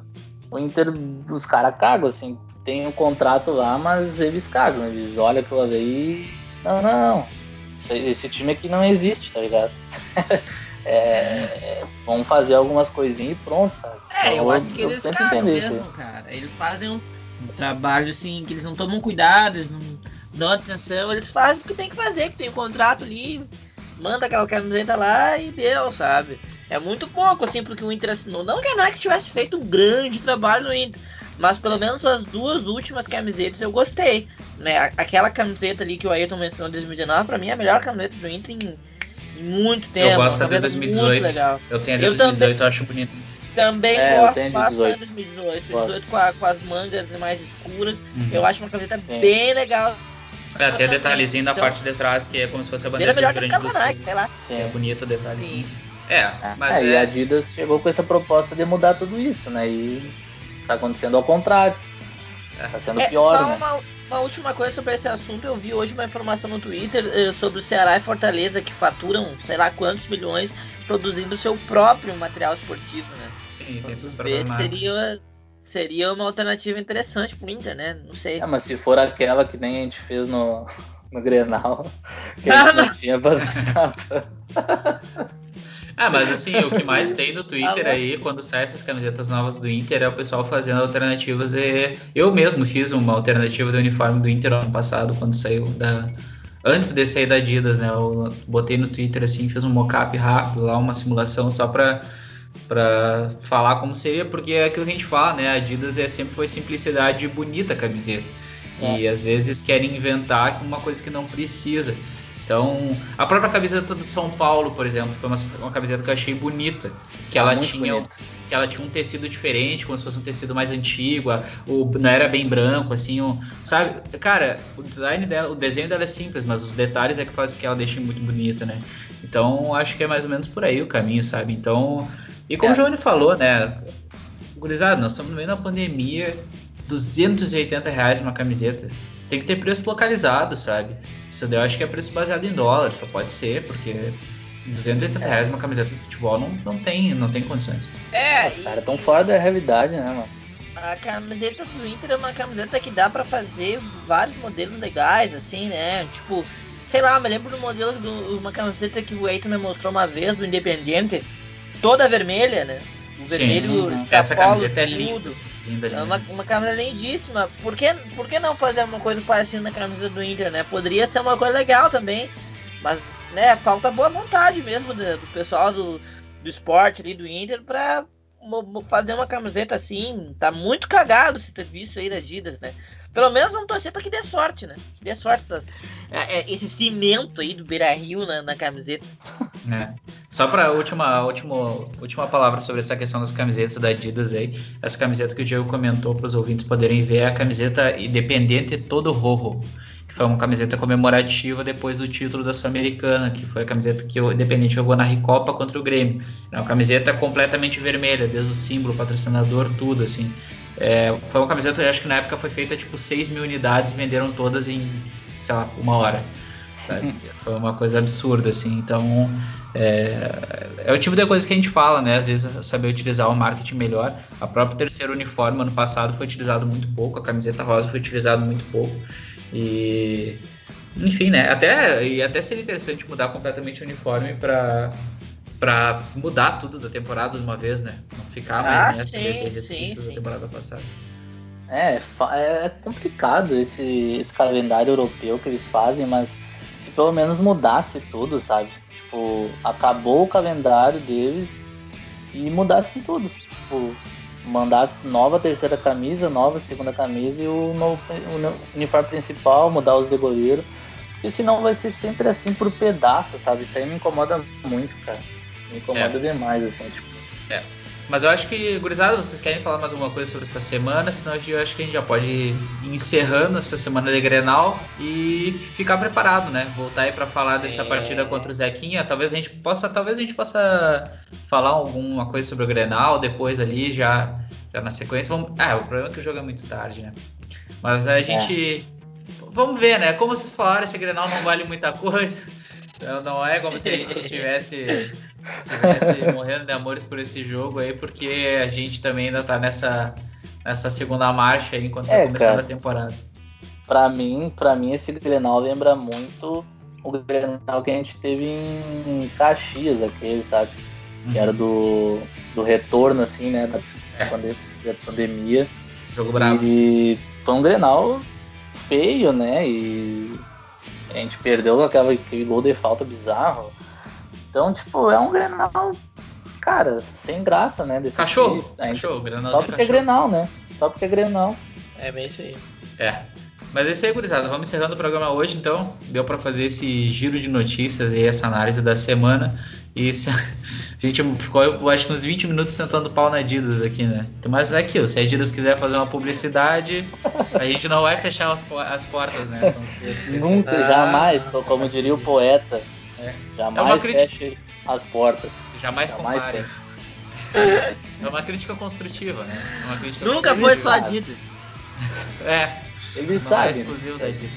O Inter, os caras cagam, assim, tem um contrato lá, mas eles cagam, eles olham aquilo ali e. Não, não, esse, esse time aqui não existe, tá ligado? (laughs) é, vamos fazer algumas coisinhas e pronto, sabe? É, eu, eu acho que eu eles cagam mesmo, isso. cara. Eles fazem um trabalho assim, que eles não tomam cuidado, eles não dão atenção, eles fazem porque tem que fazer, que tem um contrato ali, manda aquela camiseta lá e deu, sabe? É muito pouco, assim, porque o Inter assinou. Não que a Nike tivesse feito um grande trabalho no Inter, mas pelo menos as duas últimas camisetas eu gostei. Né? Aquela camiseta ali que o Ayrton mencionou em 2019, pra mim é a melhor camiseta do Inter em, em muito tempo. Eu gosto de 2018. legal. Eu tenho a de 2018, também, eu acho bonito. Também é, gosto bastante de 2018. 2018 com, a, com, as mangas mais escuras. Uhum. Eu acho uma camiseta Sim. bem legal. É, até detalhezinho na então, parte de trás, que é como se fosse a bandeira do Rio Grande do Sul. sei lá. É bonito o detalhezinho. Sim. É, é, mas é, é... E a Adidas chegou com essa proposta de mudar tudo isso, né? E Tá acontecendo ao contrário. Tá sendo é, pior, né? Uma, uma, última coisa sobre esse assunto, eu vi hoje uma informação no Twitter uh, sobre o Ceará e Fortaleza que faturam sei lá quantos milhões produzindo seu próprio material esportivo, né? Sim, tem essas seria, seria uma alternativa interessante pro Inter, né? Não sei. É, mas se for aquela que nem a gente fez no, (laughs) no Grenal, que a gente não tinha patrocinado. Ah, mas assim, o que mais tem no Twitter aí, quando saem essas camisetas novas do Inter, é o pessoal fazendo alternativas. E eu mesmo fiz uma alternativa do uniforme do Inter ano passado, quando saiu da. Antes de sair da Adidas, né? Eu botei no Twitter assim, fiz um mockup rápido lá, uma simulação só pra, pra falar como seria, porque é aquilo que a gente fala, né? A Adidas é, sempre foi simplicidade e bonita a camiseta. É. E às vezes querem inventar uma coisa que não precisa. Então, a própria camiseta do São Paulo, por exemplo, foi uma, uma camiseta que eu achei bonita, que ela tinha que ela tinha um tecido diferente, como se fosse um tecido mais antigo, o, não era bem branco, assim, sabe? Cara, o design dela, o desenho dela é simples, mas os detalhes é que fazem que ela deixe muito bonita, né? Então, acho que é mais ou menos por aí o caminho, sabe? Então, e como é. o Giovanni falou, né? Gurizada, nós estamos no meio da pandemia, 280 reais uma camiseta tem que ter preço localizado, sabe? Isso daí eu acho que é preço baseado em dólar, só pode ser, porque 280 é. reais uma camiseta de futebol não, não, tem, não tem condições. É, os caras tão fora da realidade, né, mano? A camiseta do Inter é uma camiseta que dá para fazer vários modelos legais, assim, né? Tipo, sei lá, me lembro do modelo de uma camiseta que o Eiton me mostrou uma vez do Independiente, toda vermelha, né? O vermelho, Sim, uhum. essa é linda. Linda, linda. É uma, uma camisa lindíssima. Por que, por que não fazer uma coisa parecida na camisa do Inter, né? Poderia ser uma coisa legal também. Mas, né, falta boa vontade mesmo do, do pessoal do, do esporte ali do Inter pra fazer uma camiseta assim. Tá muito cagado se ter visto aí da Adidas, né? Pelo menos vamos torcer para que dê sorte, né? Que dê sorte é, é, esse cimento aí do Beira Rio na, na camiseta. É. Só para última, última, última palavra sobre essa questão das camisetas da Adidas aí. Essa camiseta que o Diego comentou para os ouvintes poderem ver é a camiseta Independente Todo Rojo que foi uma camiseta comemorativa depois do título da Sul-Americana, que foi a camiseta que o Independente jogou na Recopa contra o Grêmio. É uma camiseta completamente vermelha, desde o símbolo, patrocinador, tudo, assim. É, foi uma camiseta, eu acho que na época foi feita tipo 6 mil unidades, venderam todas em, sei lá, uma hora. Sabe? Foi uma coisa absurda, assim. Então, é, é, o tipo de coisa que a gente fala, né? Às vezes saber utilizar o marketing melhor. A própria terceiro uniforme ano passado foi utilizado muito pouco, a camiseta rosa foi utilizada muito pouco. E enfim, né? Até, e até seria interessante mudar completamente o uniforme para para mudar tudo da temporada de uma vez, né? Não ficar mais ah, nessa sim, sim, sim. da temporada passada. É, é complicado esse, esse calendário europeu que eles fazem, mas se pelo menos mudasse tudo, sabe? Tipo, acabou o calendário deles e mudasse tudo. Tipo, mandar nova terceira camisa, nova segunda camisa e o, novo, o uniforme principal, mudar os de goleiro. Porque senão vai ser sempre assim por pedaço, sabe? Isso aí me incomoda muito, cara. Me incomoda é. demais, assim, tipo. É. Mas eu acho que, gurizada, vocês querem falar mais alguma coisa sobre essa semana? Senão eu acho que a gente já pode ir encerrando essa semana de Grenal e ficar preparado, né? Voltar aí para falar dessa é. partida contra o Zequinha. Talvez a gente possa, talvez a gente possa falar alguma coisa sobre o Grenal depois ali, já, já na sequência. Vamos... Ah, o problema é que o jogo é muito tarde, né? Mas a gente. É. Vamos ver, né? Como vocês falaram, esse Grenal não vale muita coisa. Não é como se a gente tivesse morrendo de amores por esse jogo aí, porque a gente também ainda tá nessa, nessa segunda marcha aí enquanto é, vai começando cara, a temporada. Pra mim, pra mim, esse Grenal lembra muito o Grenal que a gente teve em Caxias, aquele, sabe? Uhum. Que era do, do retorno, assim, né? Da, é. da pandemia. Jogo bravo. E foi um Grenal feio, né? E a gente perdeu aquela, aquele gol de falta bizarro. Então, tipo, é um Grenal, cara, sem graça, né? Desse cachorro, gente, cachorro, Grenal Só porque cachorro. é Grenal, né? Só porque é Grenal. É bem isso aí. É. Mas é isso aí, gurizada. Vamos encerrando o programa hoje, então. Deu para fazer esse giro de notícias e essa análise da semana. E se... (laughs) a gente ficou, eu acho que uns 20 minutos sentando pau na Adidas aqui, né? Então, mas é aquilo, se a Adidas quiser fazer uma publicidade, a gente não vai fechar as, as portas, né? Então, (laughs) Nunca, jamais, como diria o poeta. É. Jamais é crítica... feche as portas. Jamais, Jamais compare. É uma crítica construtiva, né? É crítica Nunca foi só Adidas. É. Ele é sabe. É exclusivo da Adidas.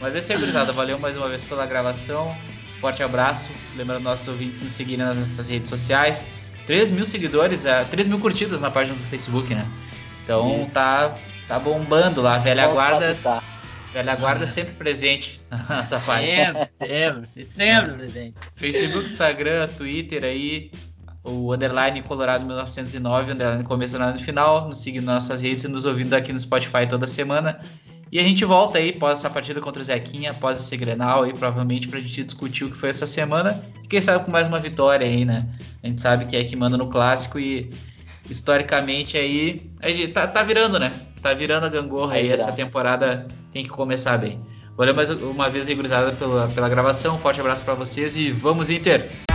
Mas é isso aí, gurizada. Valeu mais uma vez pela gravação. Forte abraço. Lembrando nossos ouvintes nos seguirem nas nossas redes sociais. 3 mil seguidores, 3 mil curtidas na página do Facebook, né? Então tá, tá bombando lá. Velha Vamos guarda. Velha guarda sempre presente (laughs) nessa página. Sempre, sempre, sempre presente. Facebook, Instagram, Twitter aí, o underline Colorado 1909, underline começo no final, nos seguindo nas nossas redes e nos ouvindo aqui no Spotify toda semana. E a gente volta aí após essa partida contra o Zequinha, após esse Grenal aí, provavelmente pra gente discutir o que foi essa semana. E quem sabe com mais uma vitória aí, né? A gente sabe que é que manda no clássico e historicamente aí, a gente tá, tá virando, né? Tá virando a gangorra aí, essa temporada tem que começar bem. Valeu mais uma vez aí, gurizada, pela, pela gravação. Um forte abraço para vocês e vamos Inter!